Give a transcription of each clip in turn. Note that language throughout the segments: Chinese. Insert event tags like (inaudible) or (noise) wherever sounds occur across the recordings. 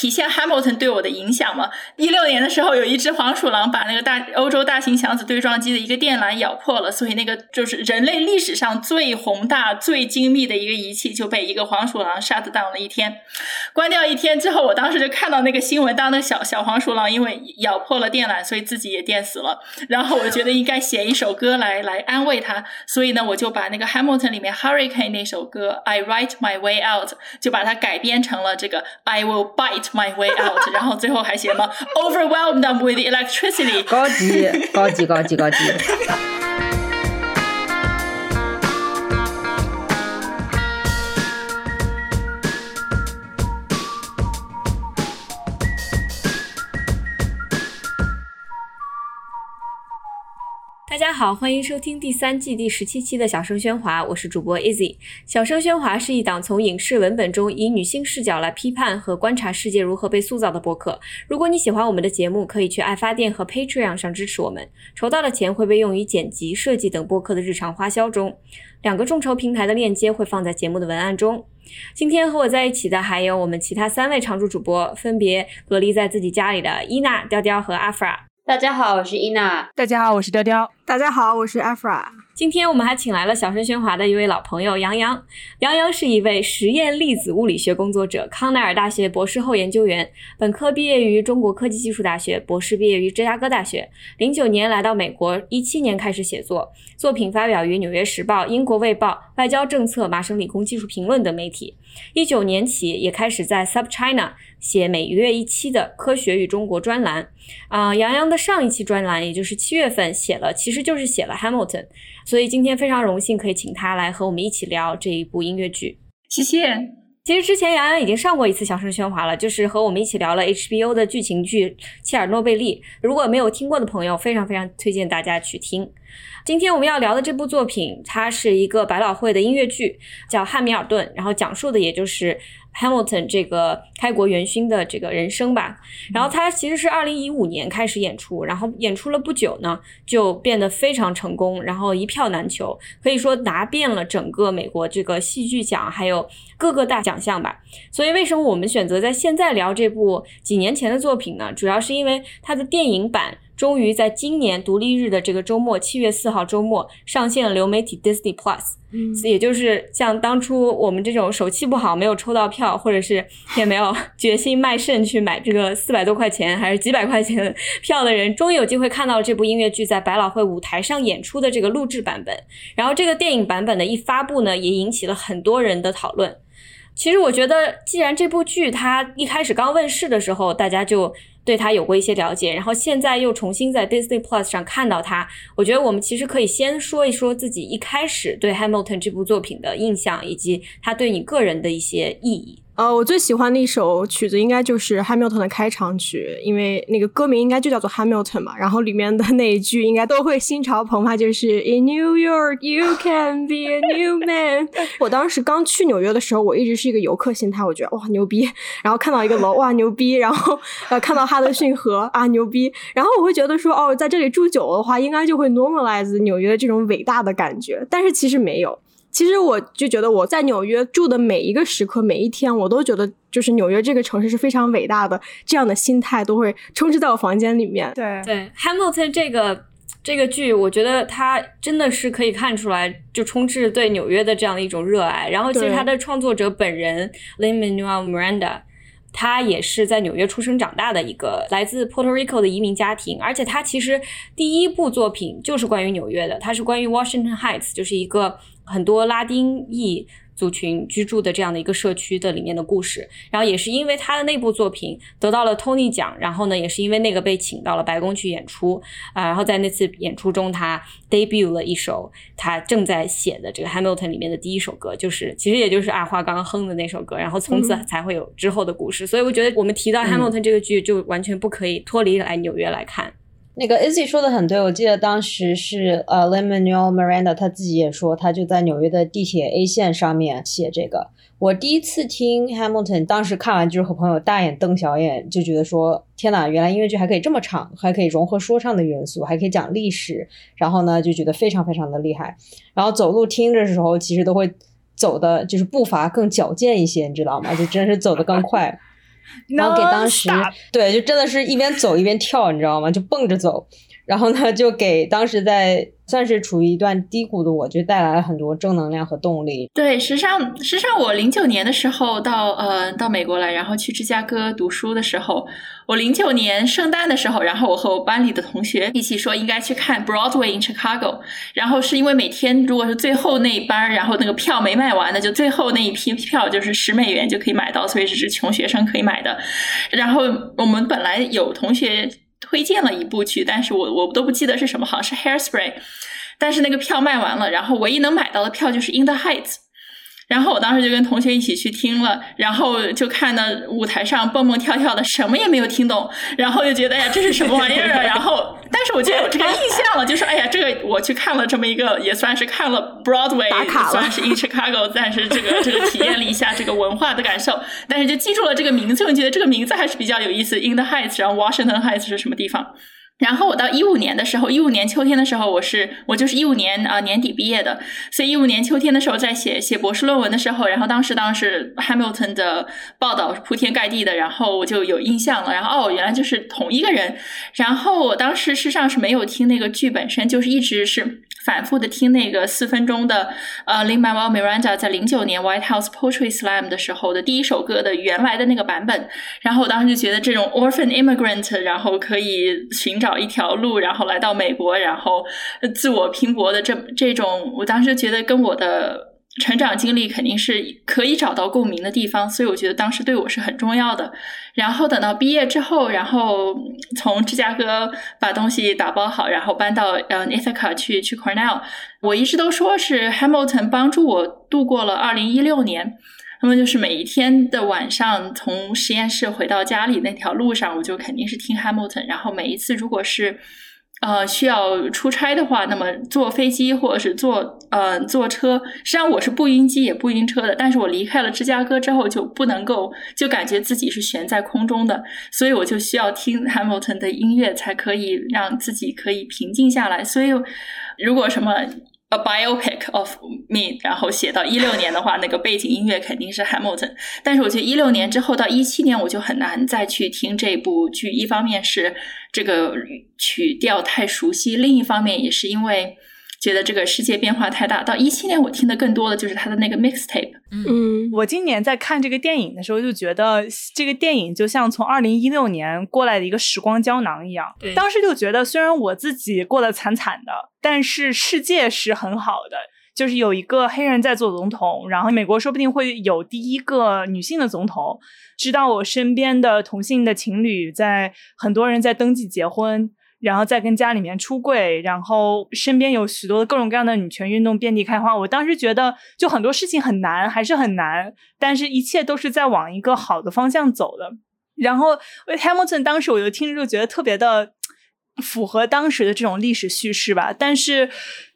体现 Hamilton 对我的影响嘛。一六年的时候，有一只黄鼠狼把那个大欧洲大型强子对撞机的一个电缆咬破了，所以那个就是人类历史上最宏大、最精密的一个仪器就被一个黄鼠狼 shut down 了一天，关掉一天之后，我当时就看到那个新闻，当那小小黄鼠狼因为咬破了电缆，所以自己也电死了。然后我觉得应该写一首歌来来安慰他，所以呢，我就把那个 Hamilton 里面 Hurricane 那首歌 I Write My Way Out 就把它改编成了这个 I Will Bite My Way Out，然后最后还写了 Overwhelmed them with electricity，高级高级高级高级。大家好，欢迎收听第三季第十七期的小声喧哗，我是主播 Easy。小声喧哗是一档从影视文本中以女性视角来批判和观察世界如何被塑造的播客。如果你喜欢我们的节目，可以去爱发电和 Patreon 上支持我们，筹到的钱会被用于剪辑、设计等播客的日常花销中。两个众筹平台的链接会放在节目的文案中。今天和我在一起的还有我们其他三位常驻主播，分别隔离在自己家里的伊娜、雕雕和阿弗拉。大家好，我是伊娜。大家好，我是雕雕。大家好，我是 Afra。今天我们还请来了小声喧哗的一位老朋友杨洋。杨洋是一位实验粒子物理学工作者，康奈尔大学博士后研究员，本科毕业于中国科技技术大学，博士毕业于芝加哥大学。零九年来到美国，一七年开始写作，作品发表于《纽约时报》、《英国卫报》、《外交政策》、《麻省理工技术评论》等媒体。一九年起也开始在 Sub China 写每月一期的科学与中国专栏。啊，杨洋的上一期专栏，也就是七月份写了，其实就是写了 Hamilton，所以今天非常荣幸可以请他来和我们一起聊这一部音乐剧。谢谢。其实之前杨洋已经上过一次小声喧哗了，就是和我们一起聊了 HBO 的剧情剧《切尔诺贝利》。如果没有听过的朋友，非常非常推荐大家去听。今天我们要聊的这部作品，它是一个百老汇的音乐剧，叫《汉密尔顿》，然后讲述的也就是。Hamilton 这个开国元勋的这个人生吧，然后他其实是二零一五年开始演出，然后演出了不久呢，就变得非常成功，然后一票难求，可以说拿遍了整个美国这个戏剧奖，还有各个大奖项吧。所以为什么我们选择在现在聊这部几年前的作品呢？主要是因为它的电影版。终于在今年独立日的这个周末，七月四号周末上线了流媒体 Disney Plus，嗯，也就是像当初我们这种手气不好没有抽到票，或者是也没有决心卖肾去买这个四百多块钱还是几百块钱的票的人，终于有机会看到这部音乐剧在百老汇舞台上演出的这个录制版本。然后这个电影版本的一发布呢，也引起了很多人的讨论。其实我觉得，既然这部剧它一开始刚问世的时候，大家就。对他有过一些了解，然后现在又重新在 Disney Plus 上看到他，我觉得我们其实可以先说一说自己一开始对 Hamilton 这部作品的印象，以及他对你个人的一些意义。呃，我最喜欢的一首曲子应该就是《Hamilton》的开场曲，因为那个歌名应该就叫做《Hamilton》嘛。然后里面的那一句应该都会心潮澎湃，就是 In New York you can be a new man。(laughs) 我当时刚去纽约的时候，我一直是一个游客心态，我觉得哇牛逼，然后看到一个楼哇牛逼，然后呃看到哈德逊河啊牛逼，然后我会觉得说哦，在这里住久了的话，应该就会 normalize 纽约这种伟大的感觉，但是其实没有。其实我就觉得我在纽约住的每一个时刻、每一天，我都觉得就是纽约这个城市是非常伟大的，这样的心态都会充斥在我房间里面。对对，Hamilton 这个这个剧，我觉得它真的是可以看出来，就充斥对纽约的这样的一种热爱。然后，其实它的创作者本人 Lin Manuel Miranda，他也是在纽约出生长大的一个来自 Puerto Rico 的移民家庭，而且他其实第一部作品就是关于纽约的，它是关于 Washington Heights，就是一个。很多拉丁裔族群居住的这样的一个社区的里面的故事，然后也是因为他的那部作品得到了托尼奖，然后呢，也是因为那个被请到了白宫去演出啊，然后在那次演出中，他 debut 了一首他正在写的这个 Hamilton 里面的第一首歌，就是其实也就是阿花刚刚哼的那首歌，然后从此才会有之后的故事。所以我觉得我们提到 Hamilton 这个剧，就完全不可以脱离来纽约来看。那个 Izzy 说的很对，我记得当时是呃 l e m a n u e l Miranda 他自己也说，他就在纽约的地铁 A 线上面写这个。我第一次听 Hamilton，当时看完就是和朋友大眼瞪小眼，就觉得说天哪，原来音乐剧还可以这么唱，还可以融合说唱的元素，还可以讲历史，然后呢就觉得非常非常的厉害。然后走路听着的时候，其实都会走的就是步伐更矫健一些，你知道吗？就真是走得更快。然后给当时对，就真的是一边走一边跳，你知道吗？就蹦着走。然后呢，就给当时在算是处于一段低谷的我，就带来了很多正能量和动力。对，实际上，实际上我零九年的时候到呃到美国来，然后去芝加哥读书的时候，我零九年圣诞的时候，然后我和我班里的同学一起说应该去看 Broadway in Chicago，然后是因为每天如果是最后那一班，然后那个票没卖完的，就最后那一批票就是十美元就可以买到，所以只是穷学生可以买的。然后我们本来有同学推荐了一部剧，但是我我都不记得是什么，好像是 Hairspray。但是那个票卖完了，然后唯一能买到的票就是 In the Heights。然后我当时就跟同学一起去听了，然后就看到舞台上蹦蹦跳跳的，什么也没有听懂，然后就觉得哎呀，这是什么玩意儿啊？(laughs) 然后，但是我就有这个印象了，就说哎呀，这个我去看了这么一个，也算是看了 Broadway，打卡了算是 in Chicago，但是这个这个体验了一下这个文化的感受，但是就记住了这个名字，我觉得这个名字还是比较有意思。In the Heights，然后 Washington Heights 是什么地方？然后我到一五年的时候，一五年秋天的时候，我是我就是一五年啊、年底毕业的，所以一五年秋天的时候在写写博士论文的时候，然后当时当时 Hamilton 的报道铺天盖地的，然后我就有印象了，然后哦原来就是同一个人，然后我当时事实上是没有听那个剧本身，就是一直是反复的听那个四分钟的呃 Lin Manuel Miranda 在零九年 White House Poetry Slam 的时候的第一首歌的原来的那个版本，然后我当时就觉得这种 orphan immigrant，然后可以寻找找一条路，然后来到美国，然后自我拼搏的这这种，我当时觉得跟我的成长经历肯定是可以找到共鸣的地方，所以我觉得当时对我是很重要的。然后等到毕业之后，然后从芝加哥把东西打包好，然后搬到呃 Ithaca 去去 Cornell。我一直都说是 Hamilton 帮助我度过了二零一六年。那么就是每一天的晚上，从实验室回到家里那条路上，我就肯定是听 Hamilton。然后每一次如果是呃需要出差的话，那么坐飞机或者是坐呃坐车，实际上我是不晕机也不晕车的。但是我离开了芝加哥之后，就不能够就感觉自己是悬在空中的，所以我就需要听 Hamilton 的音乐，才可以让自己可以平静下来。所以如果什么。A biopic of me，然后写到一六年的话，那个背景音乐肯定是 Hamilton。但是我觉得一六年之后到一七年，我就很难再去听这部剧。一方面是这个曲调太熟悉，另一方面也是因为觉得这个世界变化太大。到一七年，我听的更多的就是他的那个 mixtape。嗯，我今年在看这个电影的时候，就觉得这个电影就像从二零一六年过来的一个时光胶囊一样。对当时就觉得，虽然我自己过得惨惨的，但是世界是很好的。就是有一个黑人在做总统，然后美国说不定会有第一个女性的总统。知道我身边的同性的情侣在很多人在登记结婚，然后再跟家里面出柜，然后身边有许多各种各样的女权运动遍地开花。我当时觉得，就很多事情很难，还是很难，但是一切都是在往一个好的方向走的。然后 Hamilton 当时我就听着就觉得特别的符合当时的这种历史叙事吧。但是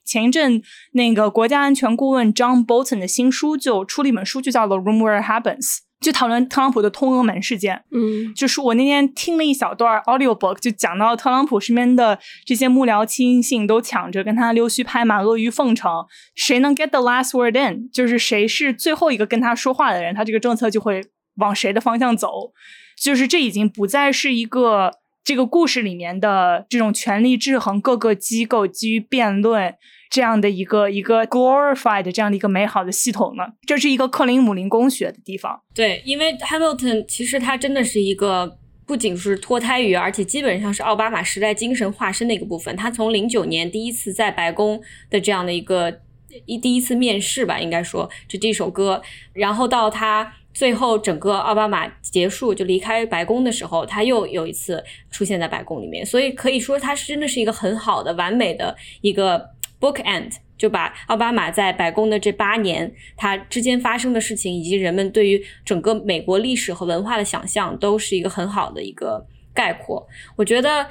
前一阵那个国家安全顾问 John Bolton 的新书就出了一本书，就叫做《Room Where It Happens》，就讨论特朗普的通俄门事件。嗯，就是我那天听了一小段 audiobook，就讲到特朗普身边的这些幕僚亲信都抢着跟他溜须拍马、阿谀奉承，谁能 get the last word in，就是谁是最后一个跟他说话的人，他这个政策就会往谁的方向走。就是这已经不再是一个这个故事里面的这种权力制衡各个机构基于辩论这样的一个一个 glorified 这样的一个美好的系统呢。这是一个克林姆林宫学的地方。对，因为 Hamilton 其实他真的是一个不仅是脱胎于，而且基本上是奥巴马时代精神化身的一个部分。他从零九年第一次在白宫的这样的一个一第一次面试吧，应该说这这首歌，然后到他最后整个奥巴马结束就离开白宫的时候，他又有一次出现在白宫里面，所以可以说他是真的是一个很好的、完美的一个 bookend。就把奥巴马在白宫的这八年，他之间发生的事情，以及人们对于整个美国历史和文化的想象，都是一个很好的一个概括。我觉得，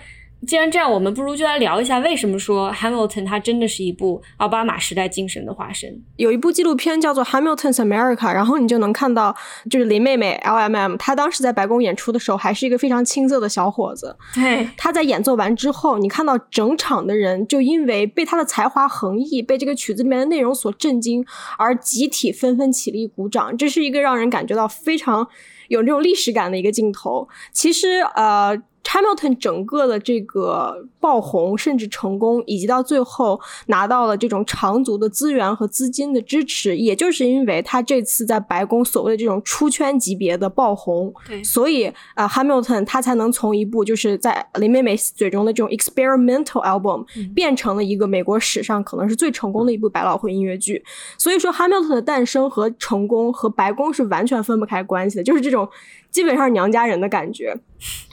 既然这样，我们不如就来聊一下，为什么说 Hamilton 它真的是一部奥巴马时代精神的化身。有一部纪录片叫做《Hamilton's America》，然后你就能看到，就是林妹妹 L.M.M，她当时在白宫演出的时候，还是一个非常青涩的小伙子。对，他在演奏完之后，你看到整场的人就因为被他的才华横溢，被这个曲子里面的内容所震惊，而集体纷纷起立鼓掌。这是一个让人感觉到非常有这种历史感的一个镜头。其实呃。Hamilton 整个的这个爆红，甚至成功，以及到最后拿到了这种长足的资源和资金的支持，也就是因为他这次在白宫所谓的这种出圈级别的爆红，对，所以啊，Hamilton 他才能从一部就是在林妹妹嘴中的这种 experimental album 变成了一个美国史上可能是最成功的一部百老汇音乐剧。所以说，Hamilton 的诞生和成功和白宫是完全分不开关系的，就是这种。基本上是娘家人的感觉，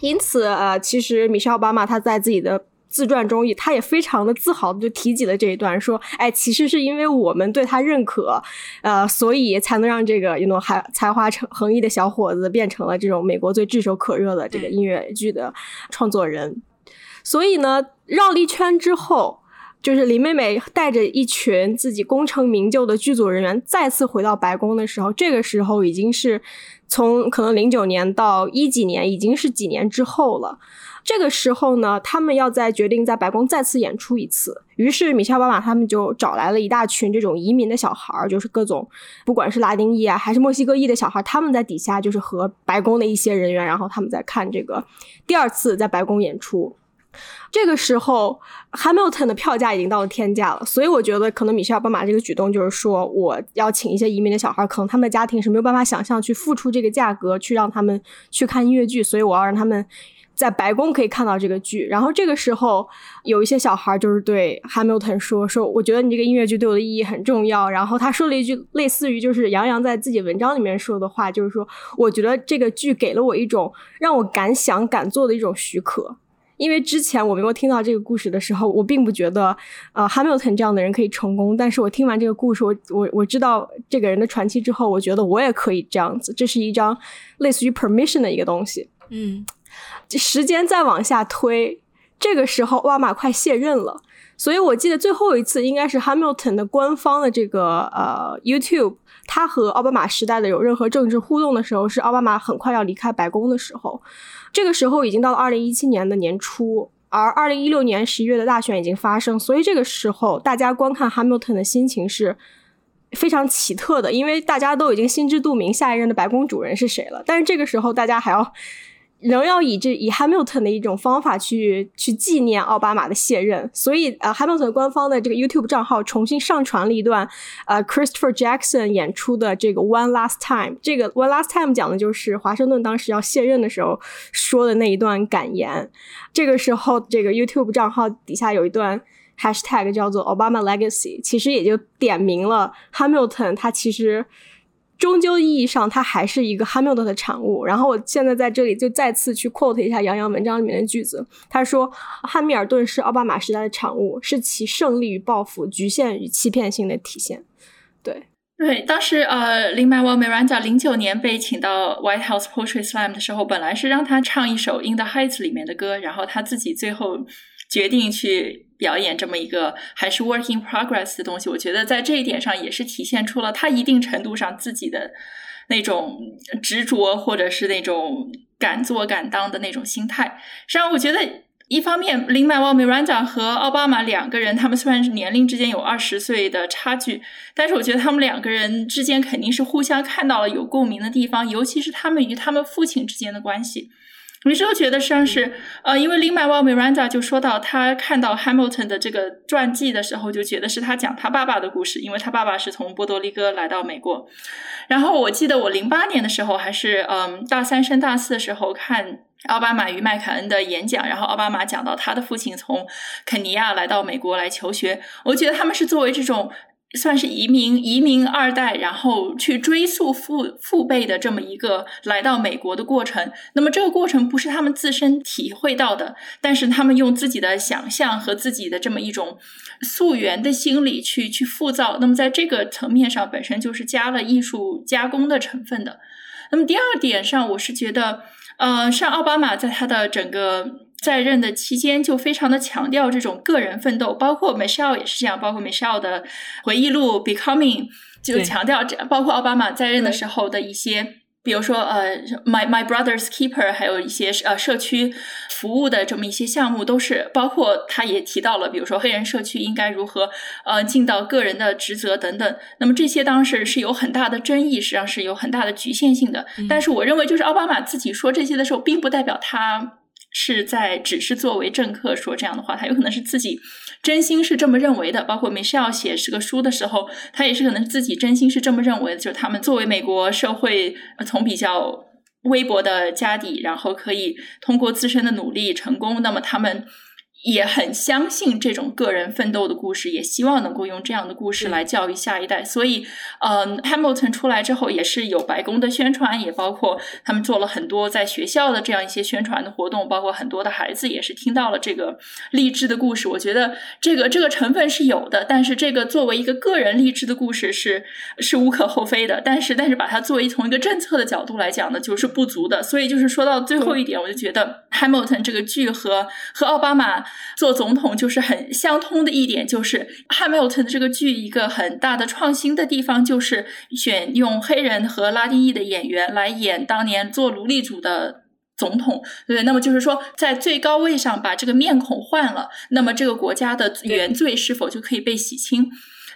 因此呃，其实米歇尔奥巴马他在自己的自传中，他也非常的自豪的就提及了这一段，说，哎，其实是因为我们对他认可，呃，所以才能让这个 you know 还才华成横溢的小伙子变成了这种美国最炙手可热的这个音乐剧的创作人。所以呢，绕了一圈之后，就是林妹妹带着一群自己功成名就的剧组人员再次回到白宫的时候，这个时候已经是。从可能零九年到一几年，已经是几年之后了。这个时候呢，他们要在决定在白宫再次演出一次。于是米歇尔·奥巴马他们就找来了一大群这种移民的小孩儿，就是各种不管是拉丁裔啊还是墨西哥裔的小孩儿，他们在底下就是和白宫的一些人员，然后他们在看这个第二次在白宫演出。这个时候，Hamilton 的票价已经到了天价了，所以我觉得可能米歇尔·奥巴马这个举动就是说，我要请一些移民的小孩，可能他们的家庭是没有办法想象去付出这个价格去让他们去看音乐剧，所以我要让他们在白宫可以看到这个剧。然后这个时候，有一些小孩就是对 Hamilton 说：“说我觉得你这个音乐剧对我的意义很重要。”然后他说了一句类似于就是杨洋在自己文章里面说的话，就是说：“我觉得这个剧给了我一种让我敢想敢做的一种许可。”因为之前我没有听到这个故事的时候，我并不觉得，呃，Hamilton 这样的人可以成功。但是我听完这个故事，我我我知道这个人的传奇之后，我觉得我也可以这样子。这是一张类似于 permission 的一个东西。嗯，时间再往下推，这个时候奥巴马快卸任了，所以我记得最后一次应该是 Hamilton 的官方的这个呃 YouTube，他和奥巴马时代的有任何政治互动的时候，是奥巴马很快要离开白宫的时候。这个时候已经到了二零一七年的年初，而二零一六年十一月的大选已经发生，所以这个时候大家观看 Hamilton 的心情是非常奇特的，因为大家都已经心知肚明下一任的白宫主人是谁了，但是这个时候大家还要。仍要以这以 Hamilton 的一种方法去去纪念奥巴马的卸任，所以呃，Hamilton 官方的这个 YouTube 账号重新上传了一段呃 Christopher Jackson 演出的这个 One Last Time。这个 One Last Time 讲的就是华盛顿当时要卸任的时候说的那一段感言。这个时候，这个 YouTube 账号底下有一段 Hashtag 叫做 Obama Legacy，其实也就点明了 Hamilton 他其实。终究意义上，它还是一个哈密尔顿的产物。然后我现在在这里就再次去 quote 一下杨洋文章里面的句子，他说：“汉密尔顿是奥巴马时代的产物，是其胜利与报复、局限与欺骗性的体现。”对对，当时呃，Lin Manuel Miranda 零九年被请到 White House Poetry Slam 的时候，本来是让他唱一首《In the Heights》里面的歌，然后他自己最后决定去。表演这么一个还是 working progress 的东西，我觉得在这一点上也是体现出了他一定程度上自己的那种执着，或者是那种敢做敢当的那种心态。实际上，我觉得一方面，林麦沃 Miranda 和奥巴马两个人，他们虽然是年龄之间有二十岁的差距，但是我觉得他们两个人之间肯定是互相看到了有共鸣的地方，尤其是他们与他们父亲之间的关系。有时候觉得像是，呃，因为 Lin Manuel Miranda 就说到，他看到 Hamilton 的这个传记的时候，就觉得是他讲他爸爸的故事，因为他爸爸是从波多黎各来到美国。然后我记得我零八年的时候，还是嗯大三升大四的时候看奥巴马与麦凯恩的演讲，然后奥巴马讲到他的父亲从肯尼亚来到美国来求学，我觉得他们是作为这种。算是移民移民二代，然后去追溯父父辈的这么一个来到美国的过程。那么这个过程不是他们自身体会到的，但是他们用自己的想象和自己的这么一种溯源的心理去去复造。那么在这个层面上，本身就是加了艺术加工的成分的。那么第二点上，我是觉得，呃，像奥巴马在他的整个。在任的期间就非常的强调这种个人奋斗，包括 Michelle 也是这样，包括 Michelle 的回忆录《Becoming》就强调这，包括奥巴马在任的时候的一些比如说，呃，My My Brother's Keeper，还有一些呃社区服务的这么一些项目，都是包括他也提到了，比如说黑人社区应该如何呃尽到个人的职责等等。那么这些当时是有很大的争议，实际上是有很大的局限性的。但是我认为，就是奥巴马自己说这些的时候，并不代表他是在只是作为政客说这样的话，他有可能是自己。真心是这么认为的，包括 Michelle 写这个书的时候，他也是可能自己真心是这么认为的。就是他们作为美国社会从比较微薄的家底，然后可以通过自身的努力成功，那么他们。也很相信这种个人奋斗的故事，也希望能够用这样的故事来教育下一代。所以，嗯，Hamilton 出来之后，也是有白宫的宣传，也包括他们做了很多在学校的这样一些宣传的活动，包括很多的孩子也是听到了这个励志的故事。我觉得这个这个成分是有的，但是这个作为一个个人励志的故事是是无可厚非的。但是，但是把它作为从一个政策的角度来讲呢，就是不足的。所以，就是说到最后一点，我就觉得 Hamilton 这个剧和和奥巴马。做总统就是很相通的一点，就是 Hamilton 这个剧一个很大的创新的地方，就是选用黑人和拉丁裔的演员来演当年做奴隶主的总统，对那么就是说，在最高位上把这个面孔换了，那么这个国家的原罪是否就可以被洗清？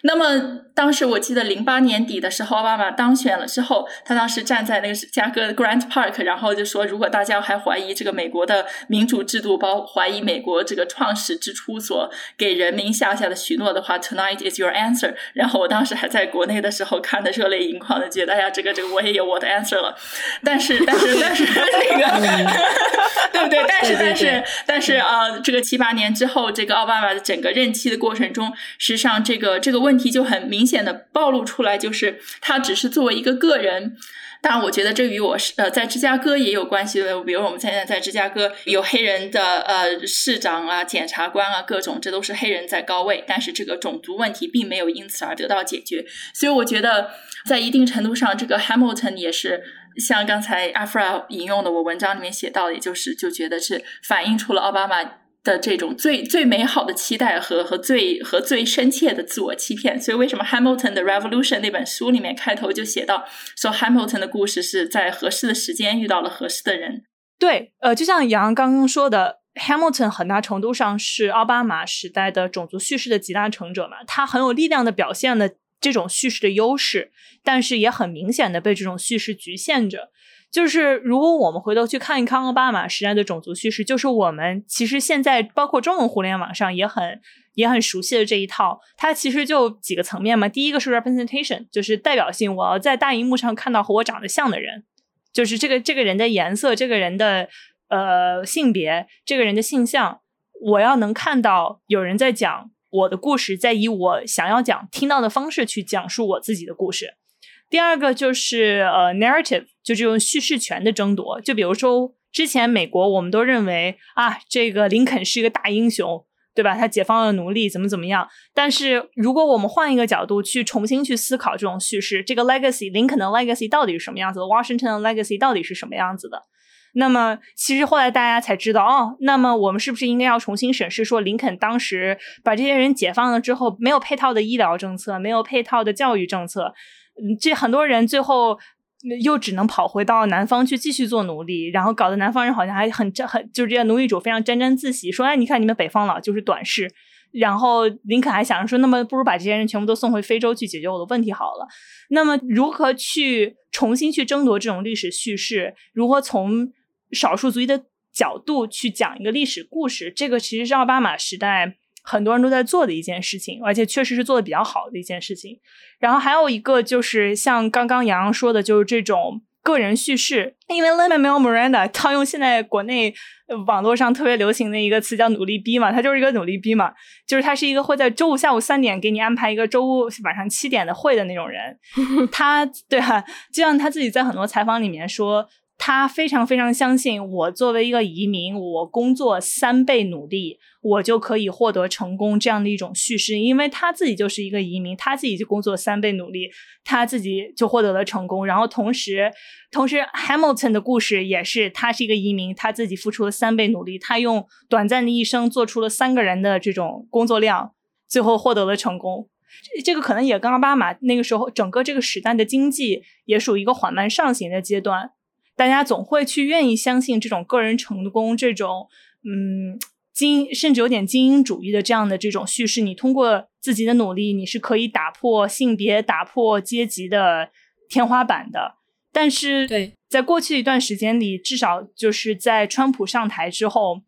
那么当时我记得零八年底的时候，奥巴马当选了之后，他当时站在那个芝加哥的 Grant Park，然后就说，如果大家还怀疑这个美国的民主制度，包怀疑美国这个创始之初所给人民下下的许诺的话，Tonight is your answer。然后我当时还在国内的时候看的热泪盈眶的，觉得哎呀，这个这个我也有我的 answer 了。但是但是但是那个 (laughs) 对不对？但是但是但是啊，这个七八年之后，这个奥巴马的整个任期的过程中，实际上这个这个问问题就很明显的暴露出来，就是他只是作为一个个人。当然，我觉得这与我是呃在芝加哥也有关系的。比如我们现在在芝加哥有黑人的呃市长啊、检察官啊，各种这都是黑人在高位，但是这个种族问题并没有因此而得到解决。所以我觉得在一定程度上，这个 Hamilton 也是像刚才阿弗拉引用的我文章里面写到的，也就是就觉得是反映出了奥巴马。的这种最最美好的期待和和最和最深切的自我欺骗，所以为什么 Hamilton 的 Revolution 那本书里面开头就写到说 Hamilton 的故事是在合适的时间遇到了合适的人。对，呃，就像杨刚刚说的，Hamilton 很大程度上是奥巴马时代的种族叙事的集大成者嘛，他很有力量的表现了这种叙事的优势，但是也很明显的被这种叙事局限着。就是如果我们回头去看一看奥巴马时代的种族叙事，就是我们其实现在包括中文互联网上也很也很熟悉的这一套，它其实就几个层面嘛。第一个是 representation，就是代表性，我要在大荧幕上看到和我长得像的人，就是这个这个人的颜色，这个人的呃性别，这个人的性向，我要能看到有人在讲我的故事，在以我想要讲听到的方式去讲述我自己的故事。第二个就是呃，narrative，就这种叙事权的争夺。就比如说，之前美国我们都认为啊，这个林肯是一个大英雄，对吧？他解放了奴隶，怎么怎么样。但是如果我们换一个角度去重新去思考这种叙事，这个 legacy，林肯的 legacy 到底是什么样子的？Washington 的 legacy 到底是什么样子的？那么，其实后来大家才知道，哦，那么我们是不是应该要重新审视，说林肯当时把这些人解放了之后，没有配套的医疗政策，没有配套的教育政策。这很多人最后又只能跑回到南方去继续做奴隶，然后搞得南方人好像还很沾很，就是这些奴隶主非常沾沾自喜，说哎，你看你们北方佬就是短视。然后林肯还想着说，那么不如把这些人全部都送回非洲去解决我的问题好了。那么如何去重新去争夺这种历史叙事？如何从少数族裔的角度去讲一个历史故事？这个其实是奥巴马时代。很多人都在做的一件事情，而且确实是做的比较好的一件事情。然后还有一个就是像刚刚洋洋说的，就是这种个人叙事。因为 Lin-Manuel Miranda 他用现在国内网络上特别流行的一个词叫“努力逼”嘛，他就是一个努力逼嘛，就是他是一个会在周五下午三点给你安排一个周五晚上七点的会的那种人。(laughs) 他对啊，就像他自己在很多采访里面说。他非常非常相信，我作为一个移民，我工作三倍努力，我就可以获得成功这样的一种叙事。因为他自己就是一个移民，他自己就工作三倍努力，他自己就获得了成功。然后同时，同时 Hamilton 的故事也是，他是一个移民，他自己付出了三倍努力，他用短暂的一生做出了三个人的这种工作量，最后获得了成功。这这个可能也跟奥巴马那个时候整个这个时代的经济也属于一个缓慢上行的阶段，大家总会去愿意相信这种个人成功这种嗯。精甚至有点精英主义的这样的这种叙事，你通过自己的努力，你是可以打破性别、打破阶级的天花板的。但是，对，在过去一段时间里，至少就是在川普上台之后，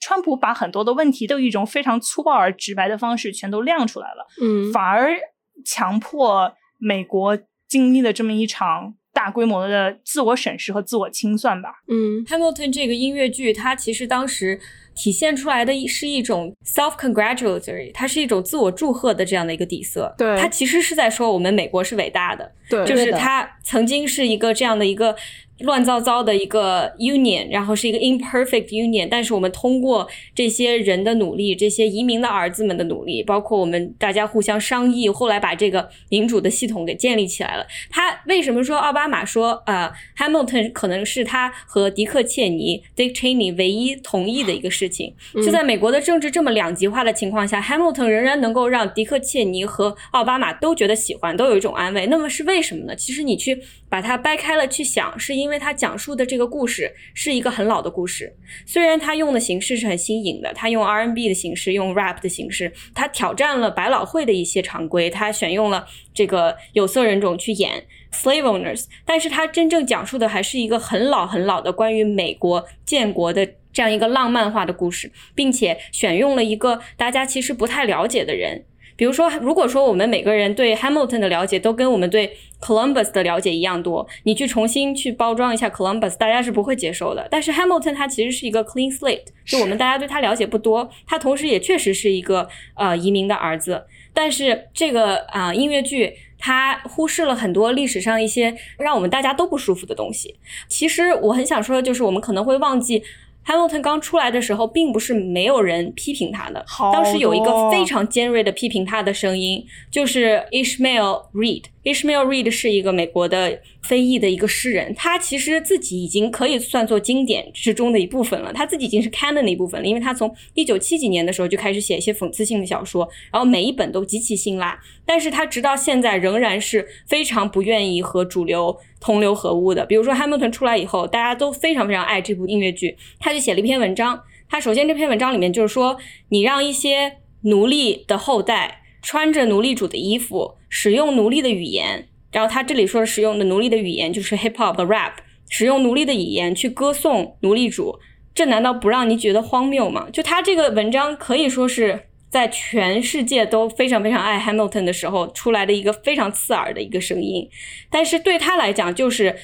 川普把很多的问题都以一种非常粗暴而直白的方式全都亮出来了，嗯，反而强迫美国经历了这么一场大规模的自我审视和自我清算吧。嗯，Hamilton 这个音乐剧，它其实当时。体现出来的是一种 self congratulatory，它是一种自我祝贺的这样的一个底色。对，它其实是在说我们美国是伟大的。对，就是它曾经是一个这样的一个。乱糟糟的一个 union，然后是一个 imperfect union，但是我们通过这些人的努力，这些移民的儿子们的努力，包括我们大家互相商议，后来把这个民主的系统给建立起来了。他为什么说奥巴马说呃 Hamilton 可能是他和迪克切尼 Dick Cheney 唯一同意的一个事情？就在美国的政治这么两极化的情况下，Hamilton 仍然能够让迪克切尼和奥巴马都觉得喜欢，都有一种安慰。那么是为什么呢？其实你去把它掰开了去想，是因为。它讲述的这个故事是一个很老的故事，虽然他用的形式是很新颖的，他用 R&B 的形式，用 rap 的形式，他挑战了百老汇的一些常规，他选用了这个有色人种去演 slave owners，但是他真正讲述的还是一个很老很老的关于美国建国的这样一个浪漫化的故事，并且选用了一个大家其实不太了解的人。比如说，如果说我们每个人对 Hamilton 的了解都跟我们对 Columbus 的了解一样多，你去重新去包装一下 Columbus，大家是不会接受的。但是 Hamilton 他其实是一个 clean slate，就我们大家对他了解不多，他同时也确实是一个呃移民的儿子。但是这个啊音乐剧，它忽视了很多历史上一些让我们大家都不舒服的东西。其实我很想说的就是，我们可能会忘记。Hamilton 刚出来的时候，并不是没有人批评他的。当时有一个非常尖锐的批评他的声音，就是 Ishmael Reed。Ishmael Reed 是一个美国的非裔的一个诗人，他其实自己已经可以算作经典之中的一部分了，他自己已经是 canon 的一部分了，因为他从一九七几年的时候就开始写一些讽刺性的小说，然后每一本都极其辛辣，但是他直到现在仍然是非常不愿意和主流同流合污的。比如说 Hamilton 出来以后，大家都非常非常爱这部音乐剧，他就写了一篇文章，他首先这篇文章里面就是说，你让一些奴隶的后代穿着奴隶主的衣服。使用奴隶的语言，然后他这里说使用的奴隶的语言就是 hip hop 的 rap，使用奴隶的语言去歌颂奴隶主，这难道不让你觉得荒谬吗？就他这个文章可以说是在全世界都非常非常爱 Hamilton 的时候出来的一个非常刺耳的一个声音，但是对他来讲就是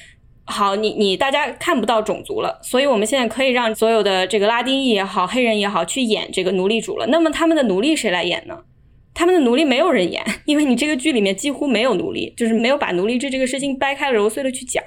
好，你你大家看不到种族了，所以我们现在可以让所有的这个拉丁裔也好，黑人也好去演这个奴隶主了。那么他们的奴隶谁来演呢？他们的奴隶没有人演，(laughs) 因为你这个剧里面几乎没有奴隶，就是没有把奴隶制这个事情掰开了揉碎了去讲。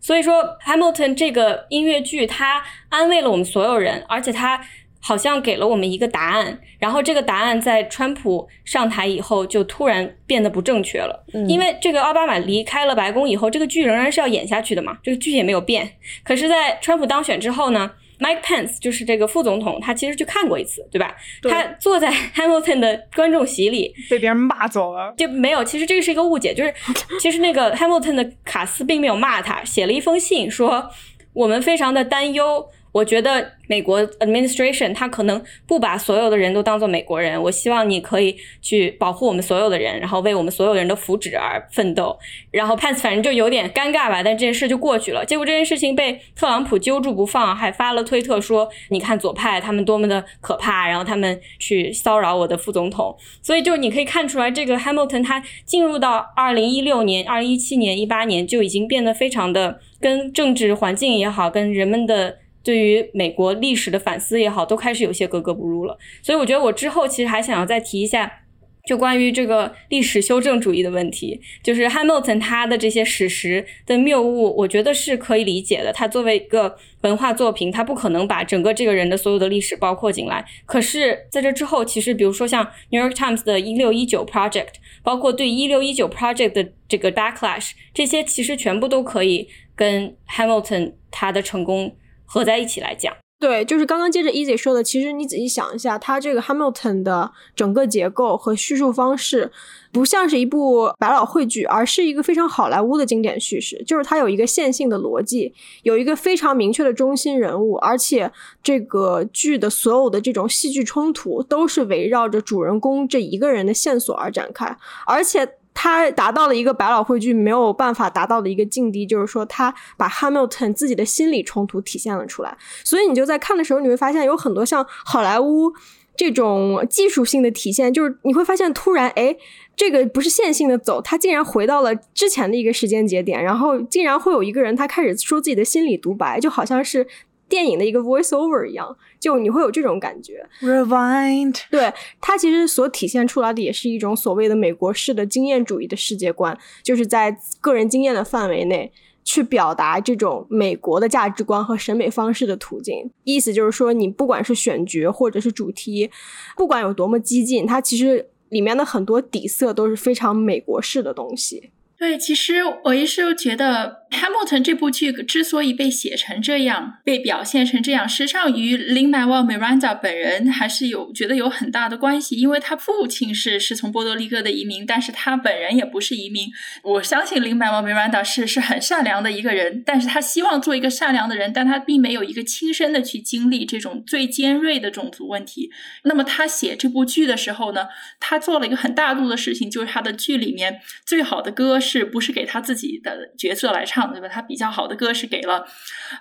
所以说，Hamilton 这个音乐剧它安慰了我们所有人，而且它好像给了我们一个答案。然后这个答案在川普上台以后就突然变得不正确了，因为这个奥巴马离开了白宫以后，这个剧仍然是要演下去的嘛，这个剧也没有变。可是，在川普当选之后呢？Mike Pence 就是这个副总统，他其实去看过一次，对吧？他坐在 (laughs) Hamilton 的观众席里，被别人骂走了，就没有。其实这个是一个误解，就是 (laughs) 其实那个 Hamilton 的卡斯并没有骂他，写了一封信说我们非常的担忧。我觉得美国 administration 他可能不把所有的人都当做美国人。我希望你可以去保护我们所有的人，然后为我们所有人的福祉而奋斗。然后 Pence 反正就有点尴尬吧，但这件事就过去了。结果这件事情被特朗普揪住不放，还发了推特说：“你看左派他们多么的可怕，然后他们去骚扰我的副总统。”所以就你可以看出来，这个 Hamilton 他进入到二零一六年、二零一七年、一八年就已经变得非常的跟政治环境也好，跟人们的。对于美国历史的反思也好，都开始有些格格不入了。所以我觉得我之后其实还想要再提一下，就关于这个历史修正主义的问题，就是 Hamilton 他的这些史实的谬误，我觉得是可以理解的。他作为一个文化作品，他不可能把整个这个人的所有的历史包括进来。可是在这之后，其实比如说像 New York Times 的一六一九 Project，包括对一六一九 Project 的这个 backlash，这些其实全部都可以跟 Hamilton 他的成功。合在一起来讲，对，就是刚刚接着 Easy 说的，其实你仔细想一下，它这个 Hamilton 的整个结构和叙述方式，不像是一部百老汇剧，而是一个非常好莱坞的经典叙事。就是它有一个线性的逻辑，有一个非常明确的中心人物，而且这个剧的所有的这种戏剧冲突都是围绕着主人公这一个人的线索而展开，而且。他达到了一个百老汇剧没有办法达到的一个境地，就是说他把 Hamilton 自己的心理冲突体现了出来。所以你就在看的时候，你会发现有很多像好莱坞这种技术性的体现，就是你会发现突然，哎，这个不是线性的走，他竟然回到了之前的一个时间节点，然后竟然会有一个人他开始说自己的心理独白，就好像是。电影的一个 voice over 一样，就你会有这种感觉。Rewind，对它其实所体现出来的也是一种所谓的美国式的经验主义的世界观，就是在个人经验的范围内去表达这种美国的价值观和审美方式的途径。意思就是说，你不管是选角或者是主题，不管有多么激进，它其实里面的很多底色都是非常美国式的东西。对，其实我一直觉得《Hamilton》这部剧之所以被写成这样，被表现成这样，实际上与 Lin-Manuel Miranda 本人还是有觉得有很大的关系。因为他父亲是是从波多黎各的移民，但是他本人也不是移民。我相信 Lin-Manuel Miranda 是是很善良的一个人，但是他希望做一个善良的人，但他并没有一个亲身的去经历这种最尖锐的种族问题。那么他写这部剧的时候呢，他做了一个很大度的事情，就是他的剧里面最好的歌。是不是给他自己的角色来唱，对吧？他比较好的歌是给了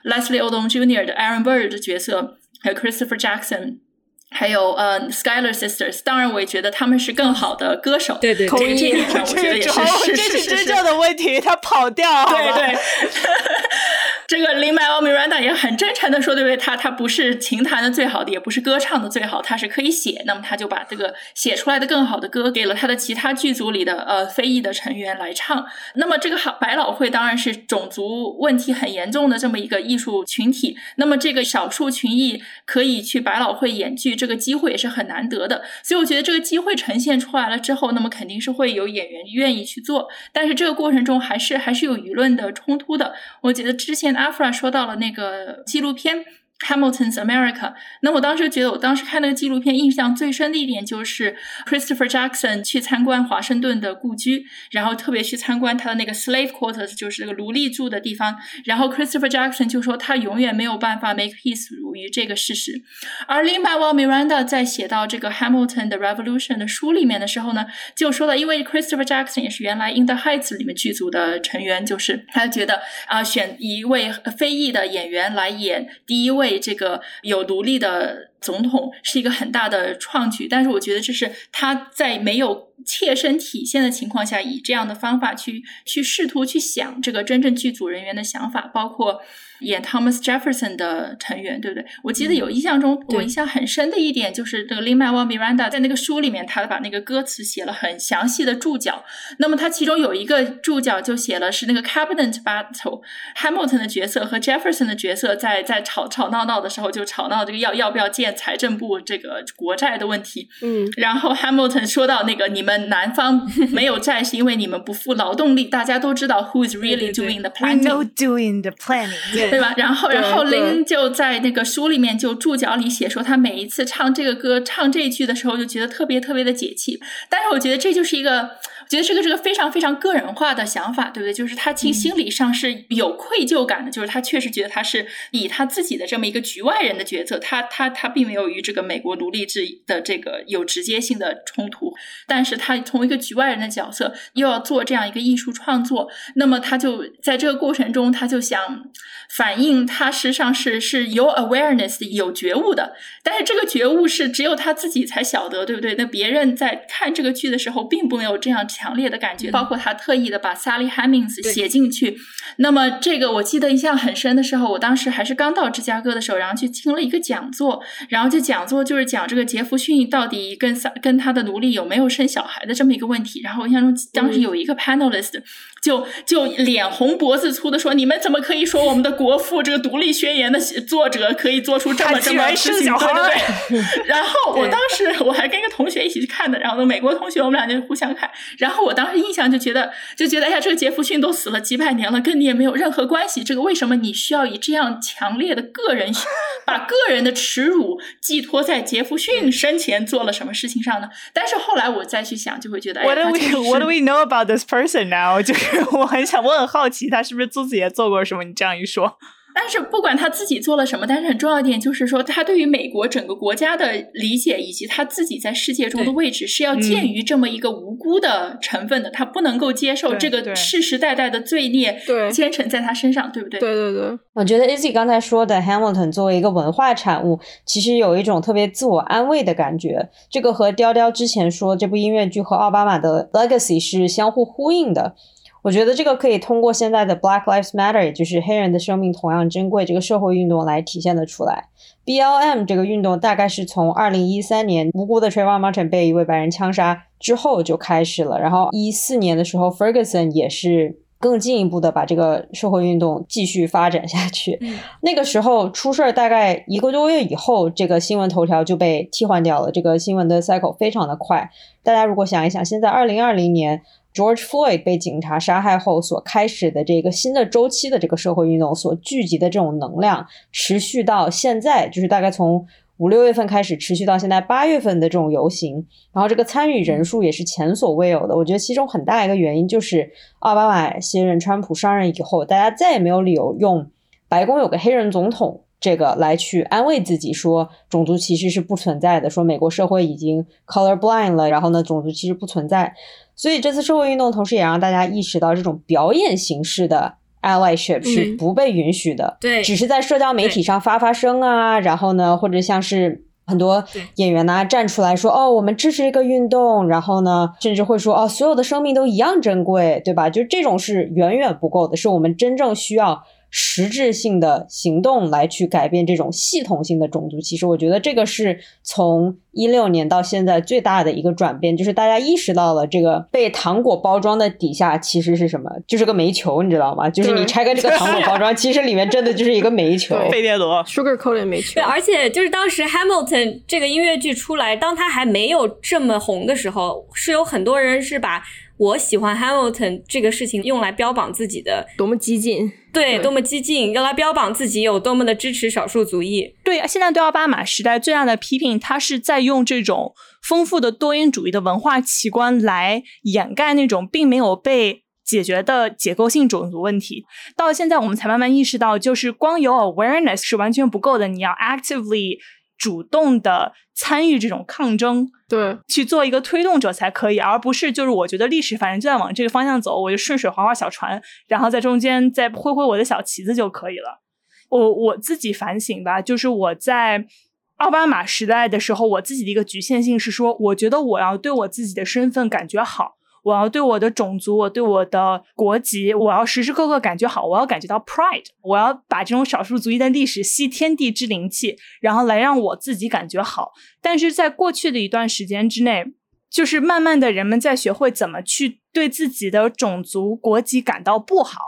Leslie Odom Jr. 的 Aaron Burr 的角色，还有 Christopher Jackson，还有呃 Skylar Sisters。当然，我也觉得他们是更好的歌手。对对，这一点上我觉得也是是这是真正的问题，他跑调。对对。这个 Lin-Manuel Miranda 也很真诚的说，对不对？他他不是琴弹的最好的，也不是歌唱的最好，他是可以写。那么他就把这个写出来的更好的歌给了他的其他剧组里的呃非裔的成员来唱。那么这个好百老汇当然是种族问题很严重的这么一个艺术群体。那么这个少数群裔可以去百老汇演剧，这个机会也是很难得的。所以我觉得这个机会呈现出来了之后，那么肯定是会有演员愿意去做。但是这个过程中还是还是有舆论的冲突的。我觉得之前。阿弗拉说到了那个纪录片。Hamilton's America。那我当时觉得，我当时看那个纪录片，印象最深的一点就是 Christopher Jackson 去参观华盛顿的故居，然后特别去参观他的那个 slave quarters，就是那个奴隶住的地方。然后 Christopher Jackson 就说他永远没有办法 make peace 于这个事实。而 Lin-Manuel Miranda 在写到这个 Hamilton 的 Revolution 的书里面的时候呢，就说了，因为 Christopher Jackson 也是原来 In the Heights 里面剧组的成员，就是他觉得啊，选一位非裔的演员来演第一位。这个有独立的总统是一个很大的创举，但是我觉得这是他在没有切身体现的情况下，以这样的方法去去试图去想这个真正剧组人员的想法，包括。演 Thomas Jefferson 的成员，对不对？我记得有印象中，我印象很深的一点就是这个 Lin-Manuel Miranda 在那个书里面，他把那个歌词写了很详细的注脚。那么他其中有一个注脚就写了是那个 Cabinet Battle，Hamilton 的角色和 Jefferson 的角色在在吵吵闹闹的时候就吵闹这个要要不要建财政部这个国债的问题。嗯，然后 Hamilton 说到那个你们南方 (laughs) 没有债是因为你们不付劳动力，大家都知道 Who is really doing the planning？We know doing the planning。(laughs) 对吧？然后，然后林就在那个书里面就注脚里写说，他每一次唱这个歌、唱这一句的时候，就觉得特别特别的解气。但是，我觉得这就是一个。觉得这个是个非常非常个人化的想法，对不对？就是他其实心理上是有愧疚感的，就是他确实觉得他是以他自己的这么一个局外人的角色，他他他并没有与这个美国奴隶制的这个有直接性的冲突，但是他从一个局外人的角色又要做这样一个艺术创作，那么他就在这个过程中，他就想反映他实际上是是有 awareness 有觉悟的，但是这个觉悟是只有他自己才晓得，对不对？那别人在看这个剧的时候，并不能有这样。强烈的感觉，包括他特意的把 Sally Hemings 写进去。那么，这个我记得印象很深的时候，我当时还是刚到芝加哥的时候，然后去听了一个讲座，然后这讲座就是讲这个杰弗逊到底跟跟他的奴隶有没有生小孩的这么一个问题。然后我印象中当时有一个 panelist 就就脸红脖子粗的说：“你们怎么可以说我们的国父这个独立宣言的作者可以做出这么这么事情？”对对对。(laughs) 然后我当时我还跟一个同学一起去看的，然后美国同学我们俩就互相看，然后。后我当时印象就觉得，就觉得，哎呀，这个杰弗逊都死了几百年了，跟你也没有任何关系。这个为什么你需要以这样强烈的个人，把个人的耻辱寄托在杰弗逊生前做了什么事情上呢？但是后来我再去想，就会觉得，哎，What do 他 we What do we know about this person now？(laughs) 就是我很想，我很好奇，他是不是自己也做过什么？你这样一说，但是不管他自己做了什么，但是很重要一点就是说，他对于美国整个国家的理解，以及他自己在世界中的位置，是要鉴于这么一个无辜的成分的，他不能够接受这个对世世代代的罪孽对奸臣在他身上，对不对？对对对，我觉得 Izzy 刚才说的 Hamilton 作为一个文化产物，其实有一种特别自我安慰的感觉。这个和雕雕之前说这部音乐剧和奥巴马的 legacy 是相互呼应的。我觉得这个可以通过现在的 Black Lives Matter，也就是黑人的生命同样珍贵这个社会运动来体现的出来。BLM 这个运动大概是从二零一三年无辜的 Trayvon Martin 被一位白人枪杀之后就开始了，然后一四年的时候 Ferguson 也是更进一步的把这个社会运动继续发展下去。嗯那个时候出事儿大概一个多月以后，这个新闻头条就被替换掉了。这个新闻的 cycle 非常的快。大家如果想一想，现在二零二零年 George Floyd 被警察杀害后所开始的这个新的周期的这个社会运动所聚集的这种能量，持续到现在，就是大概从五六月份开始，持续到现在八月份的这种游行，然后这个参与人数也是前所未有的。我觉得其中很大一个原因就是奥巴马卸任、川普上任以后，大家再也没有理由用白宫有个黑人总统这个来去安慰自己说种族歧视是不存在的，说美国社会已经 color blind 了，然后呢种族歧视不存在。所以这次社会运动同时也让大家意识到这种表演形式的 allyship 是嗯不被允许的。对只是在社交媒体上发发声啊，然后呢，或者像是很多演员呐、站出来说哦，我们支持这个运动，然后呢，甚至会说哦，所有的生命都一样珍贵，对吧？就这种是远远不够的，是我们真正需要实质性的行动来去改变这种系统性的种族歧视。我觉得这个是从一六年到现在最大的一个转变，就是大家意识到了这个被糖果包装的底下其实是什么，就是个煤球，你知道吗？就是你拆开这个糖果包装，其实里面真的就是一个煤球。对费列罗，Sugar Coated 煤球对，，而且就是当时 Hamilton 这个音乐剧出来，当它还没有这么红的时候，是有很多人是把我喜欢 Hamilton 这个事情用来标榜自己的，多么激进！对，对多么激进，用来标榜自己有多么的支持少数族裔。对，现在对奥巴马时代最大的批评，他是在用这种丰富的多元主义的文化奇观来掩盖那种并没有被解决的结构性种族问题。到现在，我们才慢慢意识到，就是光有 awareness 是完全不够的，你要 actively 主动的参与这种抗争。对，去做一个推动者才可以，而不是就是我觉得历史反正就在往这个方向走，我就顺水划划小船，然后在中间再挥挥我的小旗子就可以了。我我自己反省吧，就是我在奥巴马时代的时候，我自己的一个局限性是说，我觉得我要对我自己的身份感觉好。我要对我的种族，我对我的国籍，我要时时刻刻感觉好，我要感觉到 pride，我要把这种少数族裔的历史吸天地之灵气，然后来让我自己感觉好。但是在过去的一段时间之内，就是慢慢的人们在学会怎么去对自己的种族国籍感到不好，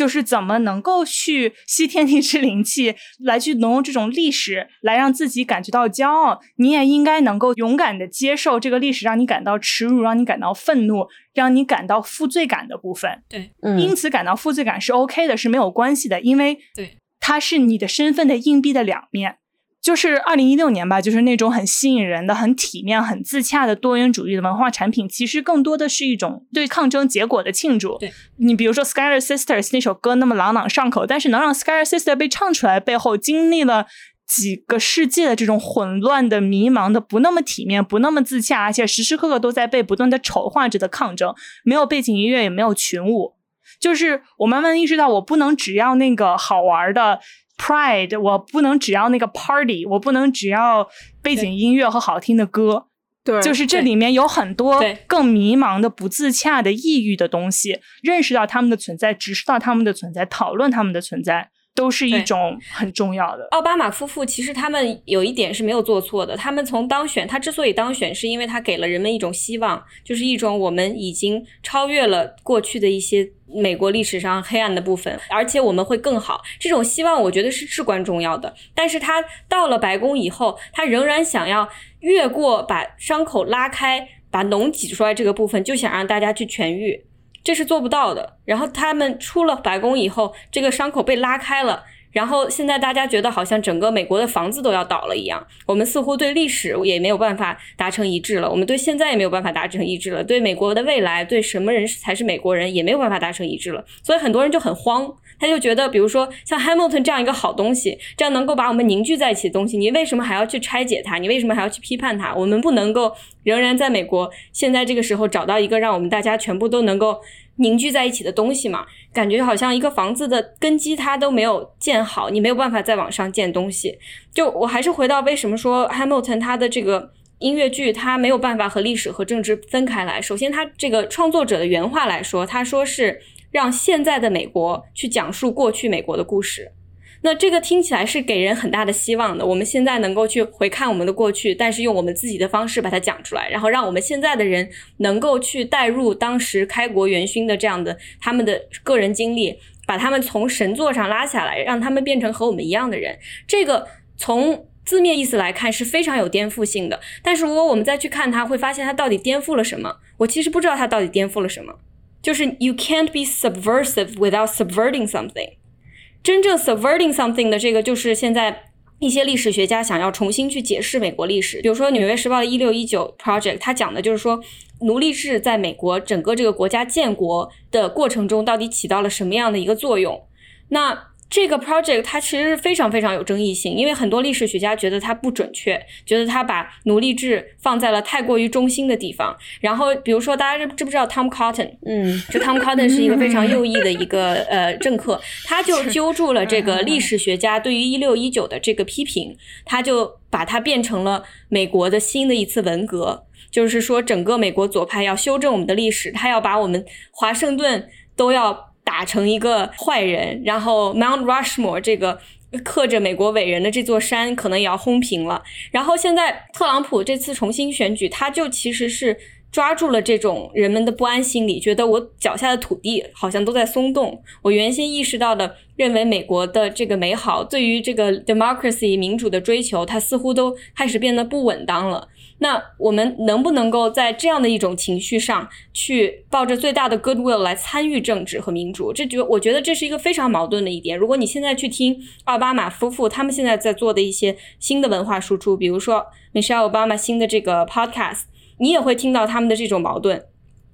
就是怎么能够去吸天地之灵气，来去能用这种历史来让自己感觉到骄傲。你也应该能够勇敢的接受这个历史让你感到耻辱、让你感到愤怒、让你感到负罪感的部分。对因此感到负罪感是 OK 的，是没有关系的，因为对它是你的身份的硬币的两面。就是二零一六年吧，就是那种很吸引人的、很体面、很自洽的多元主义的文化产品，其实更多的是一种对抗争结果的庆祝。对你比如说《Skyler Sisters》那首歌那么朗朗上口，但是能让《Skyler Sisters》被唱出来，背后经历了几个世纪的这种混乱的、迷茫的、不那么体面、不那么自洽，而且时时刻刻都在被不断的丑化着的抗争，没有背景音乐，也没有群舞。就是我慢慢意识到，我不能只要那个好玩的 Pride，我不能只要那个 Party，我不能只要背景音乐和好听的歌，对，就是这里面有很多更迷茫的、不自洽的、抑郁的东西。认识到他们的存在，直视到他们的存在，讨论他们的存在，都是一种很重要的。奥巴马夫妇其实他们有一点是没有做错的，他们从当选，他之所以当选，是因为他给了人们一种希望，就是一种我们已经超越了过去的一些美国历史上黑暗的部分，而且我们会更好。这种希望我觉得是至关重要的。但是他到了白宫以后，他仍然想要越过把伤口拉开。把脓挤出来这个部分，就想让大家去痊愈，这是做不到的。然后他们出了白宫以后，这个伤口被拉开了。然后现在大家觉得好像整个美国的房子都要倒了一样，我们似乎对历史也没有办法达成一致了，我们对现在也没有办法达成一致了，对美国的未来，对什么人才是美国人也没有办法达成一致了，所以很多人就很慌，他就觉得，比如说像 Hamilton 这样一个好东西，这样能够把我们凝聚在一起的东西，你为什么还要去拆解它？你为什么还要去批判它？我们不能够仍然在美国现在这个时候找到一个让我们大家全部都能够。凝聚在一起的东西嘛，感觉好像一个房子的根基它都没有建好，你没有办法再往上建东西。就我还是回到为什么说 Hamilton 他的这个音乐剧，他没有办法和历史和政治分开来。首先，他这个创作者的原话来说，他说是让现在的美国去讲述过去美国的故事。那这个听起来是给人很大的希望的。我们现在能够去回看我们的过去，但是用我们自己的方式把它讲出来，然后让我们现在的人能够去带入当时开国元勋的这样的他们的个人经历，把他们从神座上拉下来，让他们变成和我们一样的人。这个从字面意思来看是非常有颠覆性的。但是如果我们再去看它，会发现它到底颠覆了什么？我其实不知道它到底颠覆了什么。就是 you can't be subversive without subverting something。真正 subverting something 的这个，就是现在一些历史学家想要重新去解释美国历史。比如说《纽约时报》的一六一九 project，它讲的就是说，奴隶制在美国整个这个国家建国的过程中，到底起到了什么样的一个作用？那这个 project 它其实是非常非常有争议性，因为很多历史学家觉得它不准确，觉得它把奴隶制放在了太过于中心的地方。然后，比如说大家知不知道 Tom Cotton？嗯，就 Tom Cotton 是一个非常右翼的一个呃政客，他就揪住了这个历史学家对于一六一九的这个批评，他就把它变成了美国的新的一次文革，就是说整个美国左派要修正我们的历史，他要把我们华盛顿都要。打成一个坏人，然后 Mount Rushmore 这个刻着美国伟人的这座山可能也要轰平了。然后现在特朗普这次重新选举，他就其实是抓住了这种人们的不安心理，觉得我脚下的土地好像都在松动。我原先意识到的，认为美国的这个美好，对于这个 democracy 民主的追求，它似乎都开始变得不稳当了。那我们能不能够在这样的一种情绪上去抱着最大的 goodwill 来参与政治和民主？这觉我觉得这是一个非常矛盾的一点。如果你现在去听奥巴马夫妇他们现在在做的一些新的文化输出，比如说 Michelle Obama 新的这个 podcast，你也会听到他们的这种矛盾。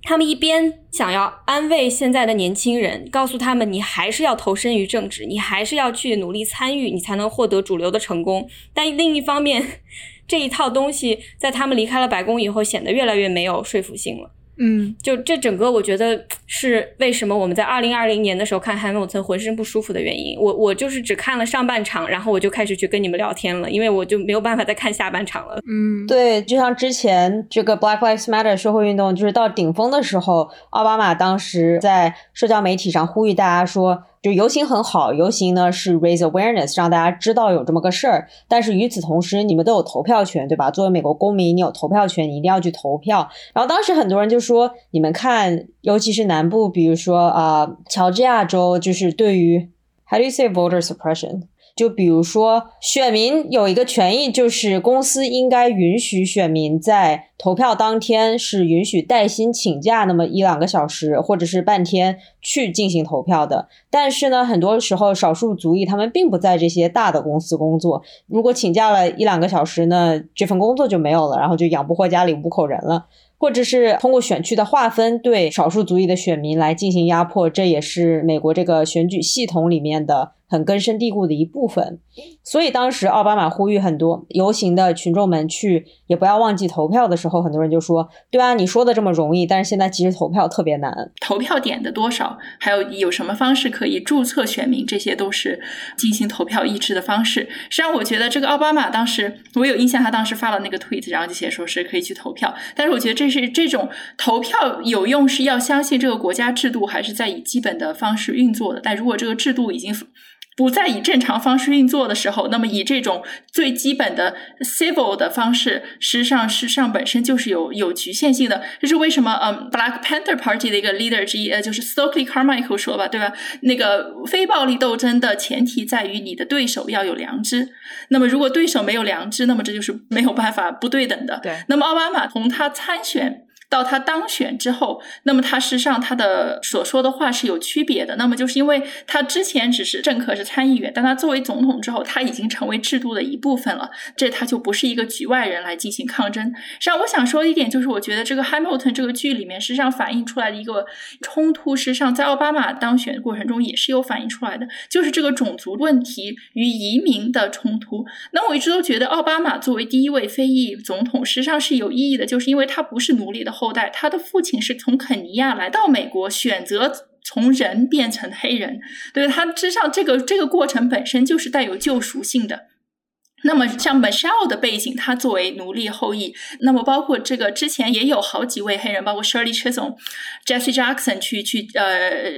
他们一边想要安慰现在的年轻人，告诉他们你还是要投身于政治，你还是要去努力参与，你才能获得主流的成功。但另一方面，这一套东西在他们离开了白宫以后，显得越来越没有说服性了。嗯，就这整个，我觉得是为什么我们在二零二零年的时候看《汉密尔顿》浑身不舒服的原因。我我就是只看了上半场，然后我就开始去跟你们聊天了，因为我就没有办法再看下半场了。嗯，对，就像之前这个 Black Lives Matter 社会运动就是到顶峰的时候，奥巴马当时在社交媒体上呼吁大家说。就游行很好，游行呢是 raise awareness，让大家知道有这么个事儿。但是与此同时，你们都有投票权，对吧？作为美国公民，你有投票权，你一定要去投票。然后当时很多人就说：“你们看，尤其是南部，比如说啊，乔治亚州，就是对于 how do you say voter suppression？” 就比如说，选民有一个权益，就是公司应该允许选民在投票当天是允许带薪请假那么一两个小时，或者是半天去进行投票的。但是呢，很多时候少数族裔他们并不在这些大的公司工作，如果请假了一两个小时呢，这份工作就没有了，然后就养不活家里五口人了。或者是通过选区的划分对少数族裔的选民来进行压迫，这也是美国这个选举系统里面的。很根深蒂固的一部分，所以当时奥巴马呼吁很多游行的群众们去，也不要忘记投票的时候，很多人就说：“对啊，你说的这么容易，但是现在其实投票特别难。投票点的多少，还有有什么方式可以注册选民，这些都是进行投票意志的方式。实际上，我觉得这个奥巴马当时，我有印象，他当时发了那个 tweet，然后就写说是可以去投票。但是我觉得这是这种投票有用，是要相信这个国家制度还是在以基本的方式运作的。但如果这个制度已经不再以正常方式运作的时候，那么以这种最基本的 civil 的方式，实际上实际上本身就是有有局限性的。这是为什么？嗯，Black Panther Party 的一个 leader 之一，呃，就是 Stokely Carmichael 说吧，对吧？那个非暴力斗争的前提在于你的对手要有良知。那么如果对手没有良知，那么这就是没有办法不对等的。对。那么奥巴马从他参选。到他当选之后，那么他实际上他的所说的话是有区别的。那么就是因为他之前只是政客是参议员，但他作为总统之后，他已经成为制度的一部分了，这他就不是一个局外人来进行抗争。实际上，我想说一点就是，我觉得这个《Hamilton》这个剧里面，实际上反映出来的一个冲突，实际上在奥巴马当选过程中也是有反映出来的，就是这个种族问题与移民的冲突。那我一直都觉得，奥巴马作为第一位非裔总统，实际上是有意义的，就是因为他不是奴隶的。后代，他的父亲是从肯尼亚来到美国，选择从人变成黑人，对他之上这个这个过程本身就是带有救赎性的。那么像 Michelle 的背景，他作为奴隶后裔，那么包括这个之前也有好几位黑人，包括 Shirley Chisholm、Jesse Jackson 去去呃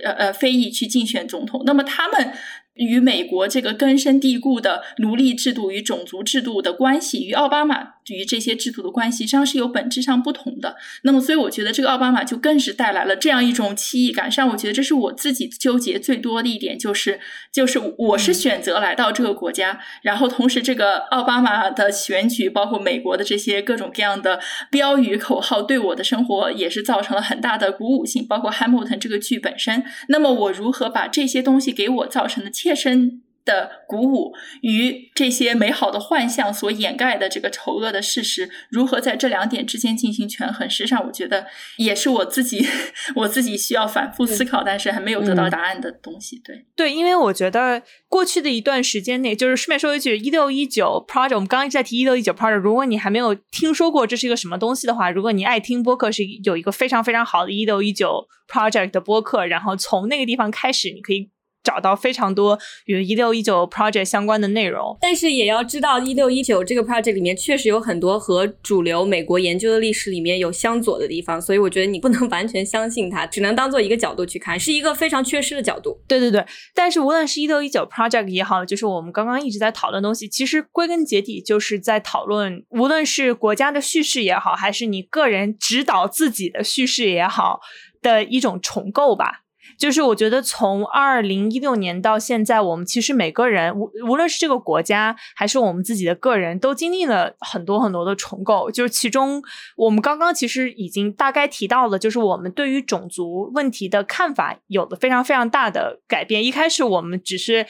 呃呃非裔去竞选总统，那么他们。与美国这个根深蒂固的奴隶制度与种族制度的关系，与奥巴马与这些制度的关系，实际上是有本质上不同的。那么，所以我觉得这个奥巴马就更是带来了这样一种歧义感。实际上，我觉得这是我自己纠结最多的一点，就是就是我是选择来到这个国家，然后同时这个奥巴马的选举，包括美国的这些各种各样的标语口号，对我的生活也是造成了很大的鼓舞性。包括《Hamilton》这个剧本身，那么我如何把这些东西给我造成的切身的鼓舞与这些美好的幻象所掩盖的这个丑恶的事实，如何在这两点之间进行权衡？实际上，我觉得也是我自己 (laughs) 我自己需要反复思考，但是还没有得到答案的东西。对对，因为我觉得过去的一段时间内，就是顺便说一句，一六一九 project，我们刚刚一直在提一六一九 project。如果你还没有听说过这是一个什么东西的话，如果你爱听播客，是有一个非常非常好的一六一九 project 的播客，然后从那个地方开始，你可以。找到非常多与一六一九 project 相关的内容，但是也要知道一六一九这个 project 里面确实有很多和主流美国研究的历史里面有相左的地方，所以我觉得你不能完全相信它，(laughs) 只能当做一个角度去看，是一个非常缺失的角度。对对对，但是无论是一六一九 project 也好，就是我们刚刚一直在讨论东西，其实归根结底就是在讨论，无论是国家的叙事也好，还是你个人指导自己的叙事也好的一种重构吧。就是我觉得从二零一六年到现在，我们其实每个人无无论是这个国家还是我们自己的个人，都经历了很多很多的重构。就是其中我们刚刚其实已经大概提到了，就是我们对于种族问题的看法有了非常非常大的改变。一开始我们只是。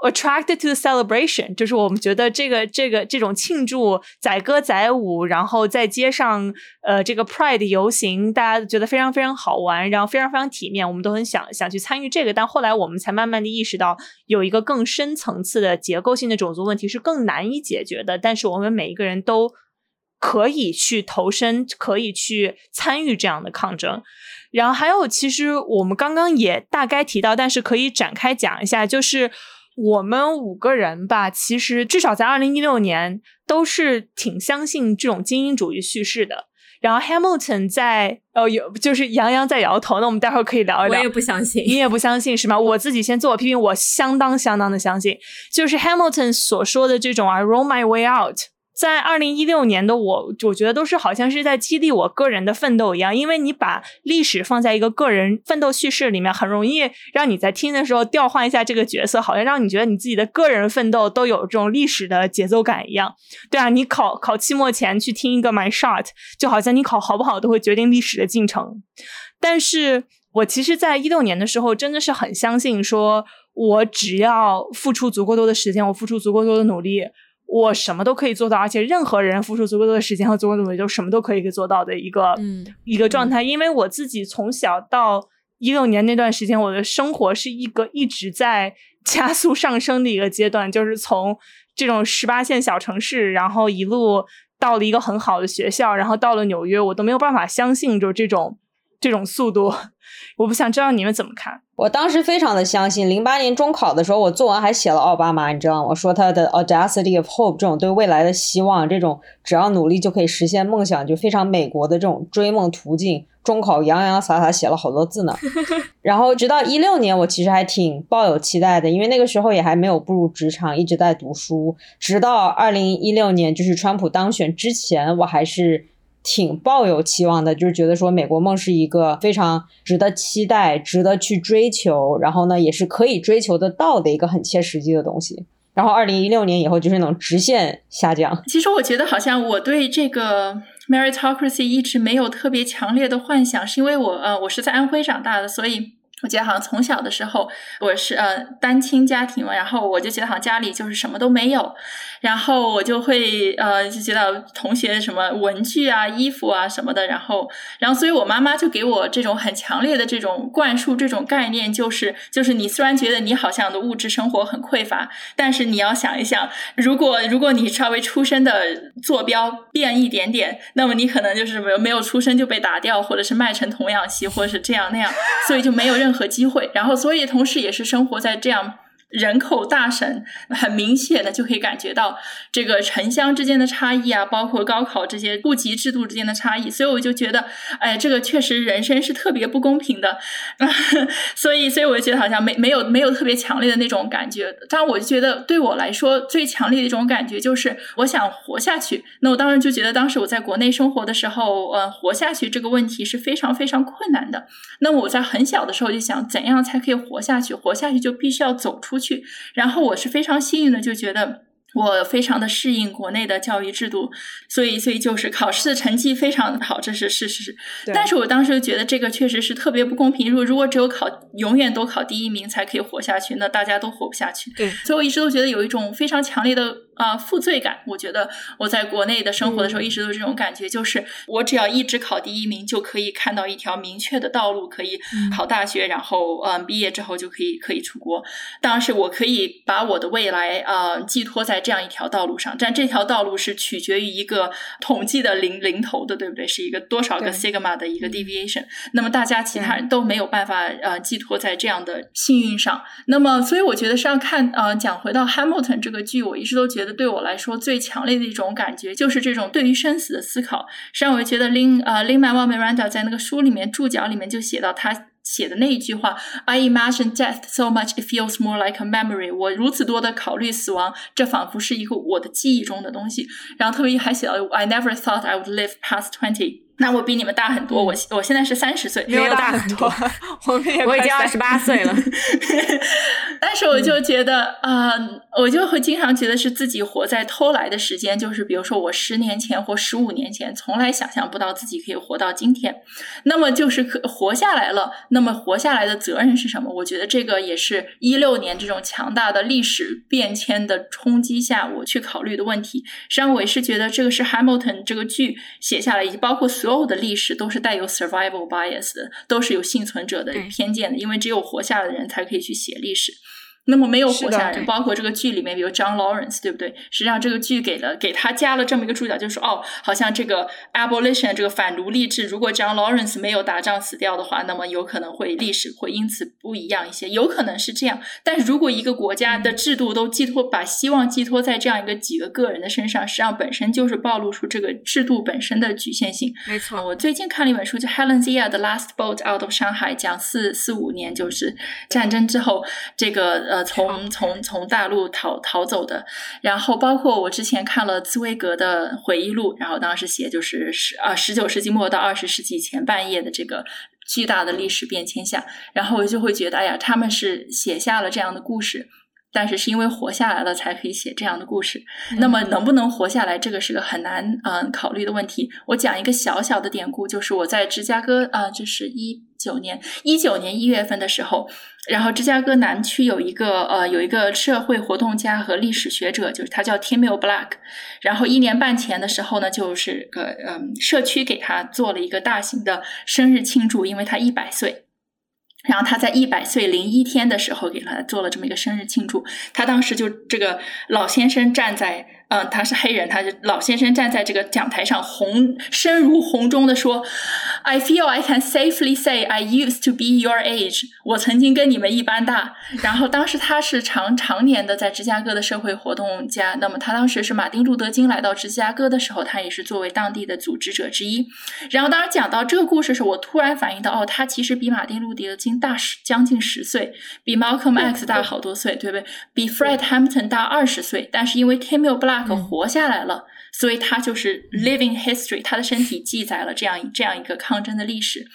Attracted to the celebration，就是我们觉得这个这个这种庆祝载歌载舞，然后在街上呃这个 Pride 游行，大家觉得非常非常好玩，然后非常非常体面，我们都很想想去参与这个。但后来我们才慢慢的意识到，有一个更深层次的结构性的种族问题是更难以解决的。但是我们每一个人都可以去投身，可以去参与这样的抗争。然后还有，其实我们刚刚也大概提到，但是可以展开讲一下，就是。我们五个人吧，其实至少在二零一六年都是挺相信这种精英主义叙事的。然后 Hamilton 在哦有就是杨洋在摇头，那我们待会儿可以聊一聊。我也不相信，你也不相信是吗？我自己先自我批评，我相当相当的相信，就是 Hamilton 所说的这种 I roll my way out。在二零一六年的我，我觉得都是好像是在激励我个人的奋斗一样，因为你把历史放在一个个人奋斗叙事里面，很容易让你在听的时候调换一下这个角色，好像让你觉得你自己的个人奋斗都有这种历史的节奏感一样。对啊，你考考期末前去听一个 My Shot，就好像你考好不好都会决定历史的进程。但是我其实，在一六年的时候，真的是很相信，说我只要付出足够多的时间，我付出足够多的努力。我什么都可以做到，而且任何人付出足够多的时间和足够努力，就什么都可以做到的一个一个状态。因为我自己从小到一六年那段时间，我的生活是一个一直在 (laughs) 加速上升的一个阶段，就是从这种十八线小城市，然后一路到了一个很好的学校，然后到了纽约，我都没有办法相信，就这种这种速度。我不想知道你们怎么看。我当时非常的相信，零八年中考的时候，我作文还写了奥巴马，你知道吗？我说他的 audacity of hope 这种对未来的希望，这种只要努力就可以实现梦想，就非常美国的这种追梦途径。中考洋洋洒洒写了好多字呢。(laughs) 然后直到一六年，我其实还挺抱有期待的，因为那个时候也还没有步入职场，一直在读书。直到二零一六年，就是川普当选之前，我还是。挺抱有期望的，就是觉得说美国梦是一个非常值得期待、值得去追求，然后呢也是可以追求得到的一个很切实际的东西。然后二零一六年以后就是那种直线下降。其实我觉得好像我对这个 meritocracy 一直没有特别强烈的幻想，是因为我呃我是在安徽长大的，所以。我觉得好像从小的时候我是呃单亲家庭嘛，然后我就觉得好像家里就是什么都没有，然后我就会呃就觉得同学什么文具啊、衣服啊什么的，然后然后所以我妈妈就给我这种很强烈的这种灌输这种概念，就是就是你虽然觉得你好像的物质生活很匮乏，但是你要想一想，如果如果你稍微出生的坐标变一点点，那么你可能就是没有没有出生就被打掉，或者是卖成童养媳，或者是这样那样，所以就没有任。任何机会，然后所以同时也是生活在这样。人口大省很明显的就可以感觉到这个城乡之间的差异啊，包括高考这些户籍制度之间的差异，所以我就觉得，哎，这个确实人生是特别不公平的，(laughs) 所以，所以我就觉得好像没没有没有特别强烈的那种感觉。但我就觉得对我来说最强烈的一种感觉就是我想活下去。那我当时就觉得，当时我在国内生活的时候，呃，活下去这个问题是非常非常困难的。那我在很小的时候就想，怎样才可以活下去？活下去就必须要走出。去，然后我是非常幸运的，就觉得我非常的适应国内的教育制度，所以所以就是考试的成绩非常的好，这是事实。但是我当时就觉得这个确实是特别不公平。如果如果只有考永远都考第一名才可以活下去，那大家都活不下去。对，所以我一直都觉得有一种非常强烈的。啊，负罪感！我觉得我在国内的生活的时候，一直都是这种感觉，就是我只要一直考第一名，就可以看到一条明确的道路，可以考大学，然后嗯，毕业之后就可以可以出国。当然是我可以把我的未来啊寄托在这样一条道路上，但这条道路是取决于一个统计的零零头的，对不对？是一个多少个 sigma 的一个 deviation。那么大家其他人都没有办法呃寄托在这样的幸运上。那么，所以我觉得是要看呃，讲回到 Hamilton 这个剧，我一直都觉得。对我来说，最强烈的一种感觉就是这种对于生死的思考。实际上，我觉得林呃 Lin Manuel Miranda 在那个书里面注脚里面就写到他写的那一句话：“I imagine death so much it feels more like a memory。”我如此多的考虑死亡，这仿佛是一个我的记忆中的东西。然后特别还写到：“I never thought I would live past twenty。”那我比你们大很多，我我现在是三十岁，没有大很多，(laughs) 我也我已经二十八岁了。(laughs) 但是我就觉得啊，我就会经常觉得是自己活在偷来的时间，就是比如说我十年前或十五年前，从来想象不到自己可以活到今天。那么就是可活下来了，那么活下来的责任是什么？我觉得这个也是一六年这种强大的历史变迁的冲击下，我去考虑的问题。实际上，我也是觉得这个是 Hamilton 这个剧写下来，以及包括所。所有的历史都是带有 survival bias 的，都是有幸存者的偏见的，因为只有活下来的人才可以去写历史。那么没有活下来，包括这个剧里面，比如 John Lawrence，对不对？实际上这个剧给了给他加了这么一个注脚，就是说哦，好像这个 abolition 这个反奴隶制，如果 John Lawrence 没有打仗死掉的话，那么有可能会历史会因此不一样一些，有可能是这样。但是如果一个国家的制度都寄托把希望寄托在这样一个几个个人的身上，实际上本身就是暴露出这个制度本身的局限性。没错，我最近看了一本书，叫 Helen Zia 的《Last Boat Out of Shanghai》，讲四四五年就是战争之后这个呃。从从从大陆逃逃走的，然后包括我之前看了茨威格的回忆录，然后当时写就是十啊十九世纪末到二十世纪前半叶的这个巨大的历史变迁下，然后我就会觉得，哎呀，他们是写下了这样的故事。但是是因为活下来了才可以写这样的故事。那么能不能活下来，这个是个很难嗯考虑的问题。我讲一个小小的典故，就是我在芝加哥啊，这是一九年一九年一月份的时候，然后芝加哥南区有一个呃有一个社会活动家和历史学者，就是他叫 Timmy Black。然后一年半前的时候呢，就是个嗯社区给他做了一个大型的生日庆祝，因为他一百岁。然后他在一百岁零一天的时候给他做了这么一个生日庆祝，他当时就这个老先生站在。嗯，他是黑人，他是老先生站在这个讲台上，红声如洪钟的说：“I feel I can safely say I used to be your age。我曾经跟你们一般大。”然后当时他是常常年的在芝加哥的社会活动家。那么他当时是马丁路德金来到芝加哥的时候，他也是作为当地的组织者之一。然后当时讲到这个故事的时候，我突然反应到，哦，他其实比马丁路德金大十将近十岁，比 Malcolm X 大好多岁，对不对？比 Fred Hampton 大二十岁。但是因为 Timmy Black 活下来了，所以他就是 living history，他的身体记载了这样这样一个抗争的历史。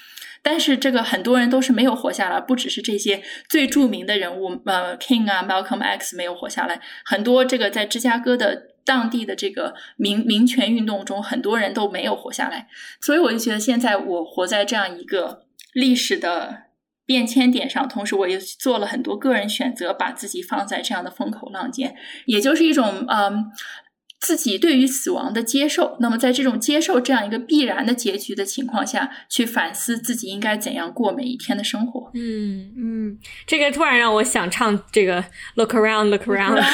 但是这个很多人都是没有活下来，不只是这些最著名的人物，呃，King 啊，Malcolm X 没有活下来，很多这个在芝加哥的当地的这个民民权运动中，很多人都没有活下来。所以我就觉得，现在我活在这样一个历史的变迁点上，同时我也做了很多个人选择，把自己放在这样的风口浪尖，也就是一种嗯。自己对于死亡的接受，那么在这种接受这样一个必然的结局的情况下，去反思自己应该怎样过每一天的生活。嗯嗯，这个突然让我想唱这个 Look Around, Look Around。(laughs)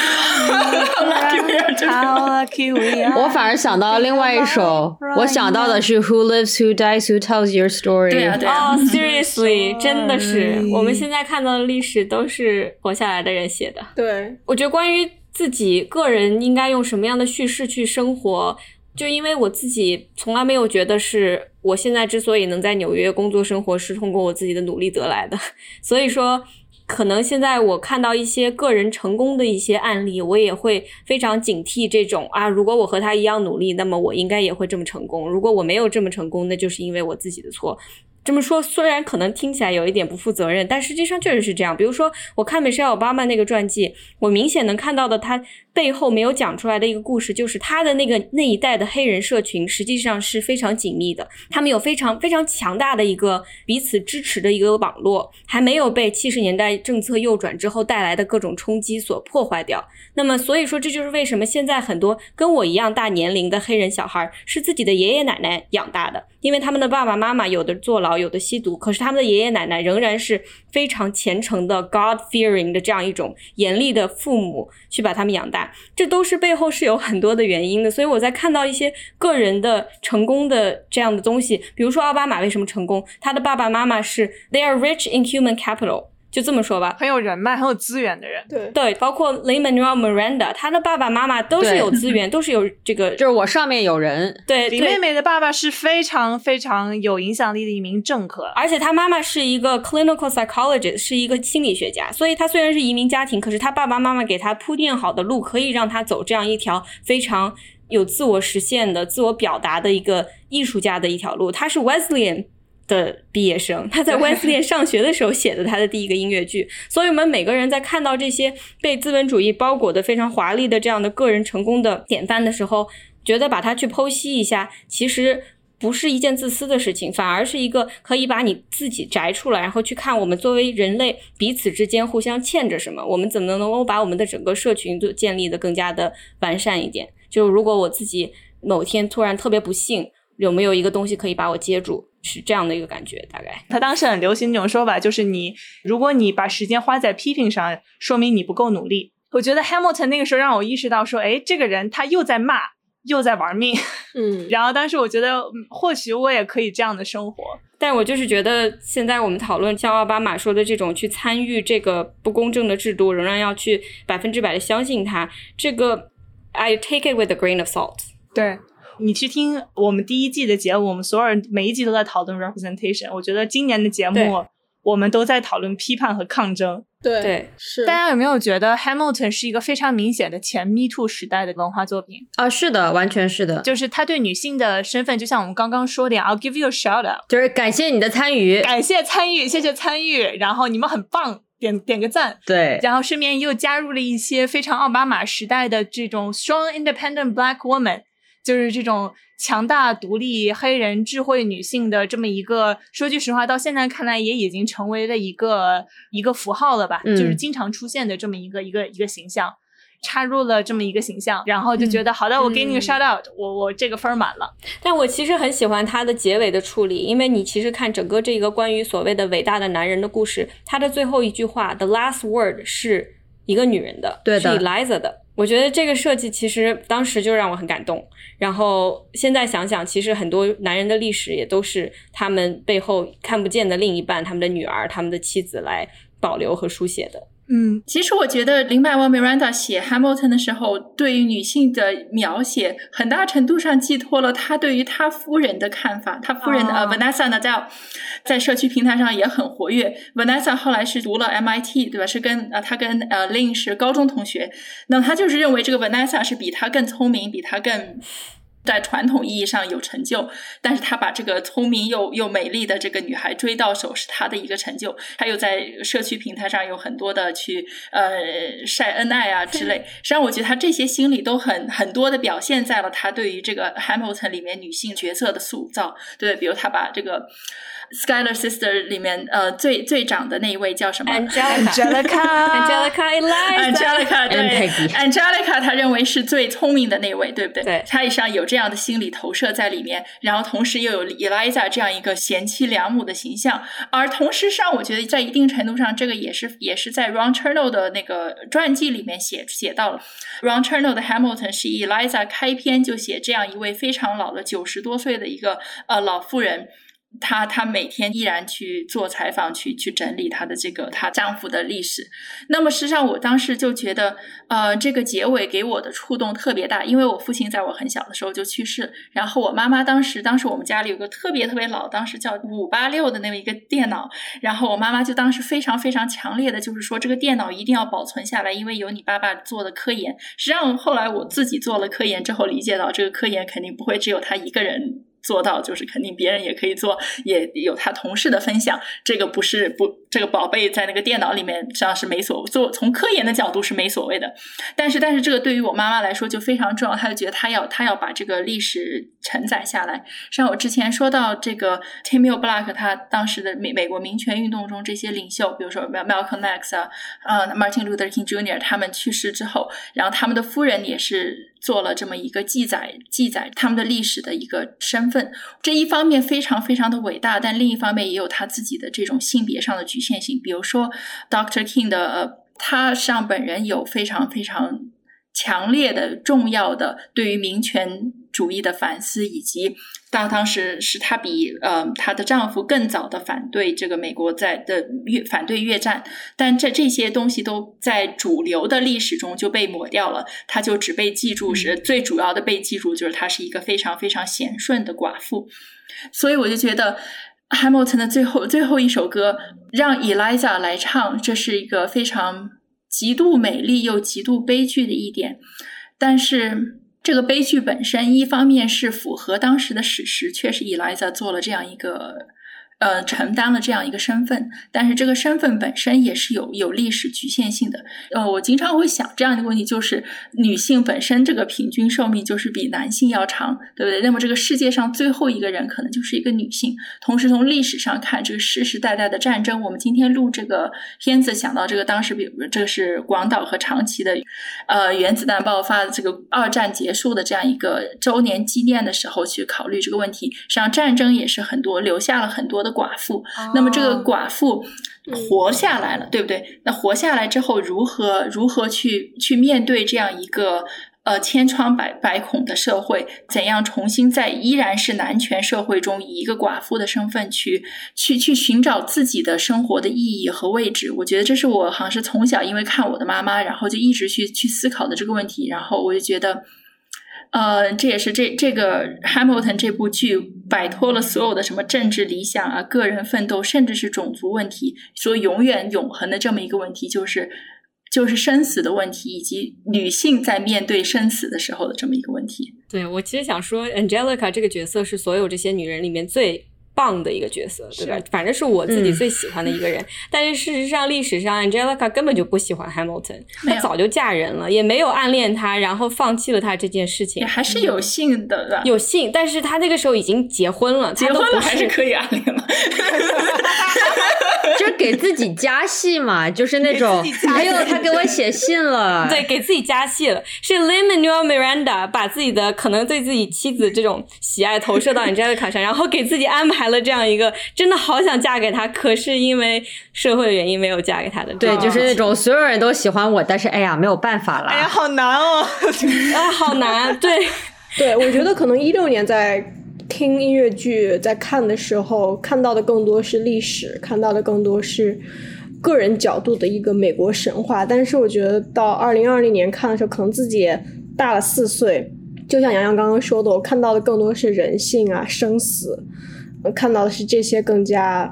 (laughs) 我反而想到另外一首，我想到的是 Who lives, Who dies, Who tells your story。对啊，对啊。哦，Seriously，(laughs) 真的是，我们现在看到的历史都是活下来的人写的。对，我觉得关于。自己个人应该用什么样的叙事去生活？就因为我自己从来没有觉得是我现在之所以能在纽约工作生活是通过我自己的努力得来的，(laughs) 所以说可能现在我看到一些个人成功的一些案例，我也会非常警惕这种啊，如果我和他一样努力，那么我应该也会这么成功。如果我没有这么成功，那就是因为我自己的错。这么说虽然可能听起来有一点不负责任，但实际上确实是这样。比如说，我看美莎奥巴马那个传记，我明显能看到的他。背后没有讲出来的一个故事，就是他的那个那一代的黑人社群实际上是非常紧密的，他们有非常非常强大的一个彼此支持的一个网络，还没有被七十年代政策右转之后带来的各种冲击所破坏掉。那么，所以说这就是为什么现在很多跟我一样大年龄的黑人小孩是自己的爷爷奶奶养大的，因为他们的爸爸妈妈有的坐牢，有的吸毒，可是他们的爷爷奶奶仍然是非常虔诚的 God fearing 的这样一种严厉的父母去把他们养大。这都是背后是有很多的原因的，所以我在看到一些个人的成功的这样的东西，比如说奥巴马为什么成功，他的爸爸妈妈是 they are rich in human capital。就这么说吧，很有人脉、很有资源的人。对对，包括 Lin Manuel Miranda，他的爸爸妈妈都是有资源，都是有这个，(laughs) 就是我上面有人。对，李妹妹的爸爸是非常非常有影响力的一名政客，而且他妈妈是一个 clinical psychologist，是一个心理学家。所以他虽然是移民家庭，可是他爸爸妈妈给他铺垫好的路，可以让他走这样一条非常有自我实现的、自我表达的一个艺术家的一条路。他是 Wesleyan。的毕业生，他在威斯利上学的时候写的他的第一个音乐剧，(laughs) 所以我们每个人在看到这些被资本主义包裹的非常华丽的这样的个人成功的典范的时候，觉得把它去剖析一下，其实不是一件自私的事情，反而是一个可以把你自己摘出来，然后去看我们作为人类彼此之间互相欠着什么，我们怎么能够把我们的整个社群都建立的更加的完善一点？就如果我自己某天突然特别不幸，有没有一个东西可以把我接住？是这样的一个感觉，大概。他当时很流行一种说法，就是你如果你把时间花在批评上，说明你不够努力。我觉得 Hamilton 那个时候让我意识到，说，哎，这个人他又在骂，又在玩命。嗯。然后当时我觉得，或许我也可以这样的生活。但我就是觉得，现在我们讨论像奥巴马说的这种去参与这个不公正的制度，仍然要去百分之百的相信他。这个 I take it with a grain of salt。对。你去听我们第一季的节目，我们所有人每一集都在讨论 representation。我觉得今年的节目，我们都在讨论批判和抗争。对对，是。大家有没有觉得 Hamilton 是一个非常明显的前 Me Too 时代的文化作品啊？是的，完全是的。就是他对女性的身份，就像我们刚刚说的，I'll give you a shout out，就是感谢你的参与，感谢参与，谢谢参与，然后你们很棒，点点个赞。对，然后顺便又加入了一些非常奥巴马时代的这种 strong independent black woman。就是这种强大、独立、黑人、智慧女性的这么一个，说句实话，到现在看来也已经成为了一个一个符号了吧？就是经常出现的这么一个一个一个形象，插入了这么一个形象，然后就觉得好的，我给你个 shout out，我我这个分满了。但我其实很喜欢他的结尾的处理，因为你其实看整个这个关于所谓的伟大的男人的故事，他的最后一句话，the last word 是一个女人的，对的，是 Eliza 的。我觉得这个设计其实当时就让我很感动，然后现在想想，其实很多男人的历史也都是他们背后看不见的另一半，他们的女儿、他们的妻子来保留和书写的。嗯，其实我觉得林百万 Miranda 写 Hamilton 的时候，对于女性的描写，很大程度上寄托了他对于他夫人的看法。他夫人呃 Vanessa 呢，在在社区平台上也很活跃。Vanessa 后来是读了 MIT，对吧？是跟呃他跟呃 Lin 是高中同学。那么他就是认为这个 Vanessa 是比他更聪明，比他更在传统意义上有成就，但是他把这个聪明又又美丽的这个女孩追到手，是他的一个成就。他又在社区平台上有很多的去呃晒恩爱啊之类。实际上，我觉得他这些心理都很很多的表现在了他对于这个 Hamilton 里面女性角色的塑造。对，比如他把这个。Skyler Sister 里面，呃，最最长的那一位叫什么？Angelica，Angelica (laughs) Eliza，Angelica 对，Angelica 她认为是最聪明的那位，对不对？对，他实际上有这样的心理投射在里面，然后同时又有 Eliza 这样一个贤妻良母的形象，而同时上，我觉得在一定程度上，这个也是也是在 Ron Chernow 的那个传记里面写写到了，Ron Chernow 的 Hamilton 是 Eliza 开篇就写这样一位非常老的九十多岁的一个呃老妇人。她她每天依然去做采访，去去整理她的这个她丈夫的历史。那么，实际上我当时就觉得，呃，这个结尾给我的触动特别大，因为我父亲在我很小的时候就去世，然后我妈妈当时当时我们家里有个特别特别老，当时叫五八六的那么一个电脑，然后我妈妈就当时非常非常强烈的就是说，这个电脑一定要保存下来，因为有你爸爸做的科研。实际上后来我自己做了科研之后，理解到这个科研肯定不会只有他一个人。做到就是肯定别人也可以做，也有他同事的分享。这个不是不，这个宝贝在那个电脑里面实际上是没所做。从科研的角度是没所谓的，但是但是这个对于我妈妈来说就非常重要。她就觉得她要她要把这个历史承载下来。像我之前说到这个 Timmy Black，他当时的美美国民权运动中这些领袖，比如说 Malcolm X 啊，呃 Martin Luther King Jr. 他们去世之后，然后他们的夫人也是做了这么一个记载记载他们的历史的一个身。份这一方面非常非常的伟大，但另一方面也有他自己的这种性别上的局限性。比如说，Dr. King 的他上本人有非常非常强烈的、重要的对于民权主义的反思，以及。当当时是他比呃她的丈夫更早的反对这个美国在的越反对越战，但这这些东西都在主流的历史中就被抹掉了，她就只被记住是最主要的被记住就是她是一个非常非常贤顺的寡妇，所以我就觉得 Hamilton 的最后最后一首歌让 Eliza 来唱，这是一个非常极度美丽又极度悲剧的一点，但是。这个悲剧本身，一方面是符合当时的史实，确实 Eliza 做了这样一个。呃，承担了这样一个身份，但是这个身份本身也是有有历史局限性的。呃，我经常会想这样一个问题，就是女性本身这个平均寿命就是比男性要长，对不对？那么这个世界上最后一个人可能就是一个女性。同时从历史上看，这个世世代代的战争，我们今天录这个片子，想到这个当时，比如这个是广岛和长崎的，呃，原子弹爆发的这个二战结束的这样一个周年纪念的时候去考虑这个问题，实际上战争也是很多留下了很多的。寡妇，那么这个寡妇活下来了，对不对？那活下来之后，如何如何去去面对这样一个呃千疮百百孔的社会？怎样重新在依然是男权社会中，以一个寡妇的身份去去去寻找自己的生活的意义和位置？我觉得这是我好像是从小因为看我的妈妈，然后就一直去去思考的这个问题，然后我就觉得。呃，这也是这这个《Hamilton》这部剧摆脱了所有的什么政治理想啊、个人奋斗，甚至是种族问题，说永远永恒的这么一个问题，就是就是生死的问题，以及女性在面对生死的时候的这么一个问题。对我其实想说，Angelica 这个角色是所有这些女人里面最。棒的一个角色，对吧？反正是我自己最喜欢的一个人。(laughs) 但是事实上，历史上 Angelica 根本就不喜欢 Hamilton，她早就嫁人了，也没有暗恋他，然后放弃了他这件事情。还是有幸的，有幸，但是他那个时候已经结婚了，结婚了还是可以暗恋了。(laughs) 就是给自己加戏嘛，就是那种。还有他给我写信了，(laughs) 对，给自己加戏了。是 Lin-Manuel Miranda 把自己的可能对自己妻子这种喜爱投射到 Angelica 上，然后给自己安排了这样一个真的好想嫁给他，可是因为社会的原因没有嫁给他的。对，就是那种所有人都喜欢我，但是哎呀没有办法了。哎呀，好难哦，(laughs) 啊，好难。对，(laughs) 对，我觉得可能一六年在。听音乐剧在看的时候，看到的更多是历史，看到的更多是个人角度的一个美国神话。但是我觉得到二零二零年看的时候，可能自己也大了四岁。就像杨洋刚刚说的，我看到的更多是人性啊、生死，看到的是这些更加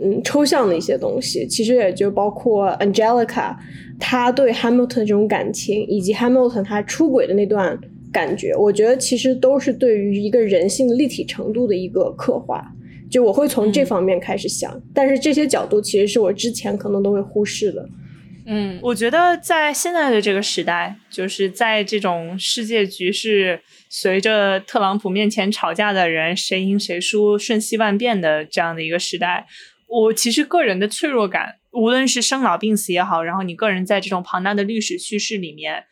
嗯抽象的一些东西。其实也就包括 Angelica，她对 Hamilton 这种感情，以及 Hamilton 他出轨的那段。感觉，我觉得其实都是对于一个人性立体程度的一个刻画。就我会从这方面开始想，但是这些角度其实是我之前可能都会忽视的。嗯，我觉得在现在的这个时代，就是在这种世界局势随着特朗普面前吵架的人谁赢谁输瞬息万变的这样的一个时代，我其实个人的脆弱感，无论是生老病死也好，然后你个人在这种庞大的历史叙事里面。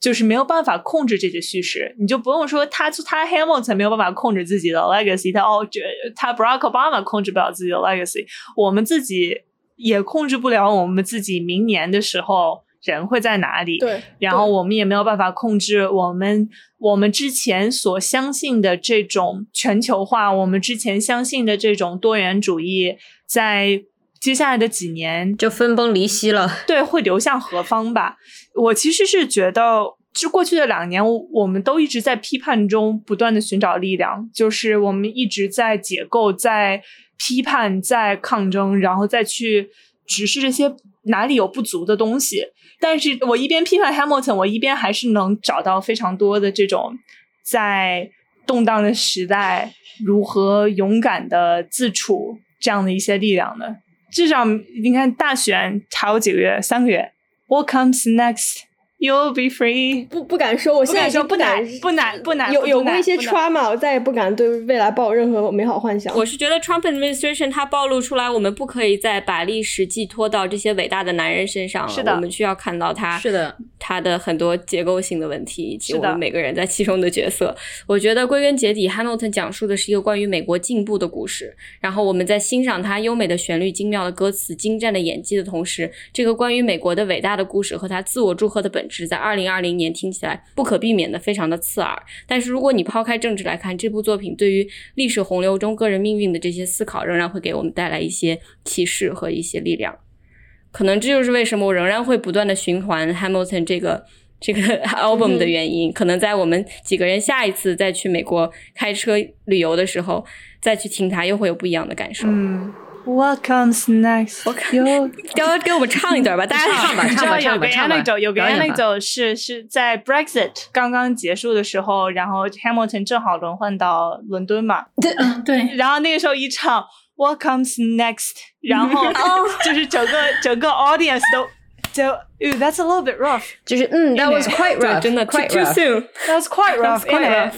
就是没有办法控制这些叙事，你就不用说他他 Hamilton 没有办法控制自己的 legacy，他哦这他 Barack Obama 控制不了自己的 legacy，我们自己也控制不了我们自己明年的时候人会在哪里。对，然后我们也没有办法控制我们我们之前所相信的这种全球化，我们之前相信的这种多元主义，在接下来的几年就分崩离析了。对，会流向何方吧？我其实是觉得，就过去的两年，我们都一直在批判中不断的寻找力量，就是我们一直在解构、在批判、在抗争，然后再去直视这些哪里有不足的东西。但是我一边批判 Hamilton，我一边还是能找到非常多的这种在动荡的时代如何勇敢的自处这样的一些力量的。至少你看大选还有几个月，三个月。What comes next? You'll be free. 不不敢说，我现在已经不敢不难不难有有过一些 trauma，我再也不敢对未来抱任何美好幻想。我是觉得 Trump administration 它暴露出来，我们不可以再把历史寄托到这些伟大的男人身上了。是的，我们需要看到他是的他的很多结构性的问题，以及我们每个人在其中的角色。我觉得归根结底，Hamilton 讲述的是一个关于美国进步的故事。然后我们在欣赏他优美的旋律、精妙的歌词、精湛的演技的同时，这个关于美国的伟大的故事和他自我祝贺的本质，在二零二零年听起来不可避免的非常的刺耳。但是如果你抛开政治来看，这部作品对于历史洪流中个人命运的这些思考，仍然会给我们带来一些启示和一些力量。可能这就是为什么我仍然会不断的循环 Hamilton 这个这个 album 的原因。可能在我们几个人下一次再去美国开车旅游的时候，再去听它，又会有不一样的感受。嗯 ，What comes next？我看，要给我们唱一段吧，大家唱吧，你知道唱吧，有个唱吧， anecdote，(laughs) (laughs) 有个表演吧 anecdote 是是在 Brexit (laughs) 刚刚结束的时候，然后 Hamilton 正好轮换到伦敦嘛，嗯，对，然后那个时候一唱 What comes next，然后就是整个整个 audience 都就，Ooh, that's a little bit rough. 就是嗯，That was quite 对 rough，真的 quite too rough。 soon。 That's quite rough, quite isn't it?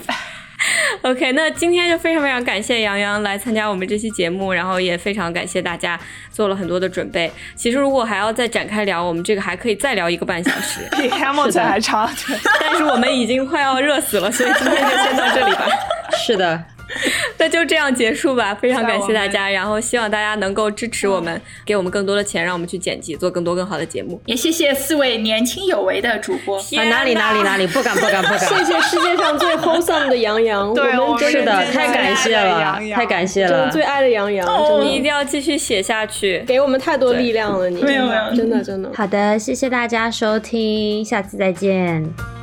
(laughs) OK，那今天就非常非常感谢杨洋来参加我们这期节目，然后也非常感谢大家做了很多的准备。其实如果还要再展开聊，我们这个还可以再聊一个半小时，(laughs) 比 Hamilton 还长。(laughs) 但是我们已经快要热死了，所以今天就先到这里吧。是的，(laughs) 那就这样结束吧，非常感谢大家，然后希望大家能够支持我们，给我们更多的钱，让我们去剪辑，做更多更好的节目。也谢谢四位年轻有为的主播。啊哪里哪里哪里，不敢不敢不敢。(laughs) 谢谢世界上最 wholesome 的杨洋，(laughs) 对我们真是的，太感谢了，太感谢了。真的最爱的杨洋，真的你一定要继续写下去。给我们太多力量了，你没有没有真的真的。好的，谢谢大家收听，下次再见。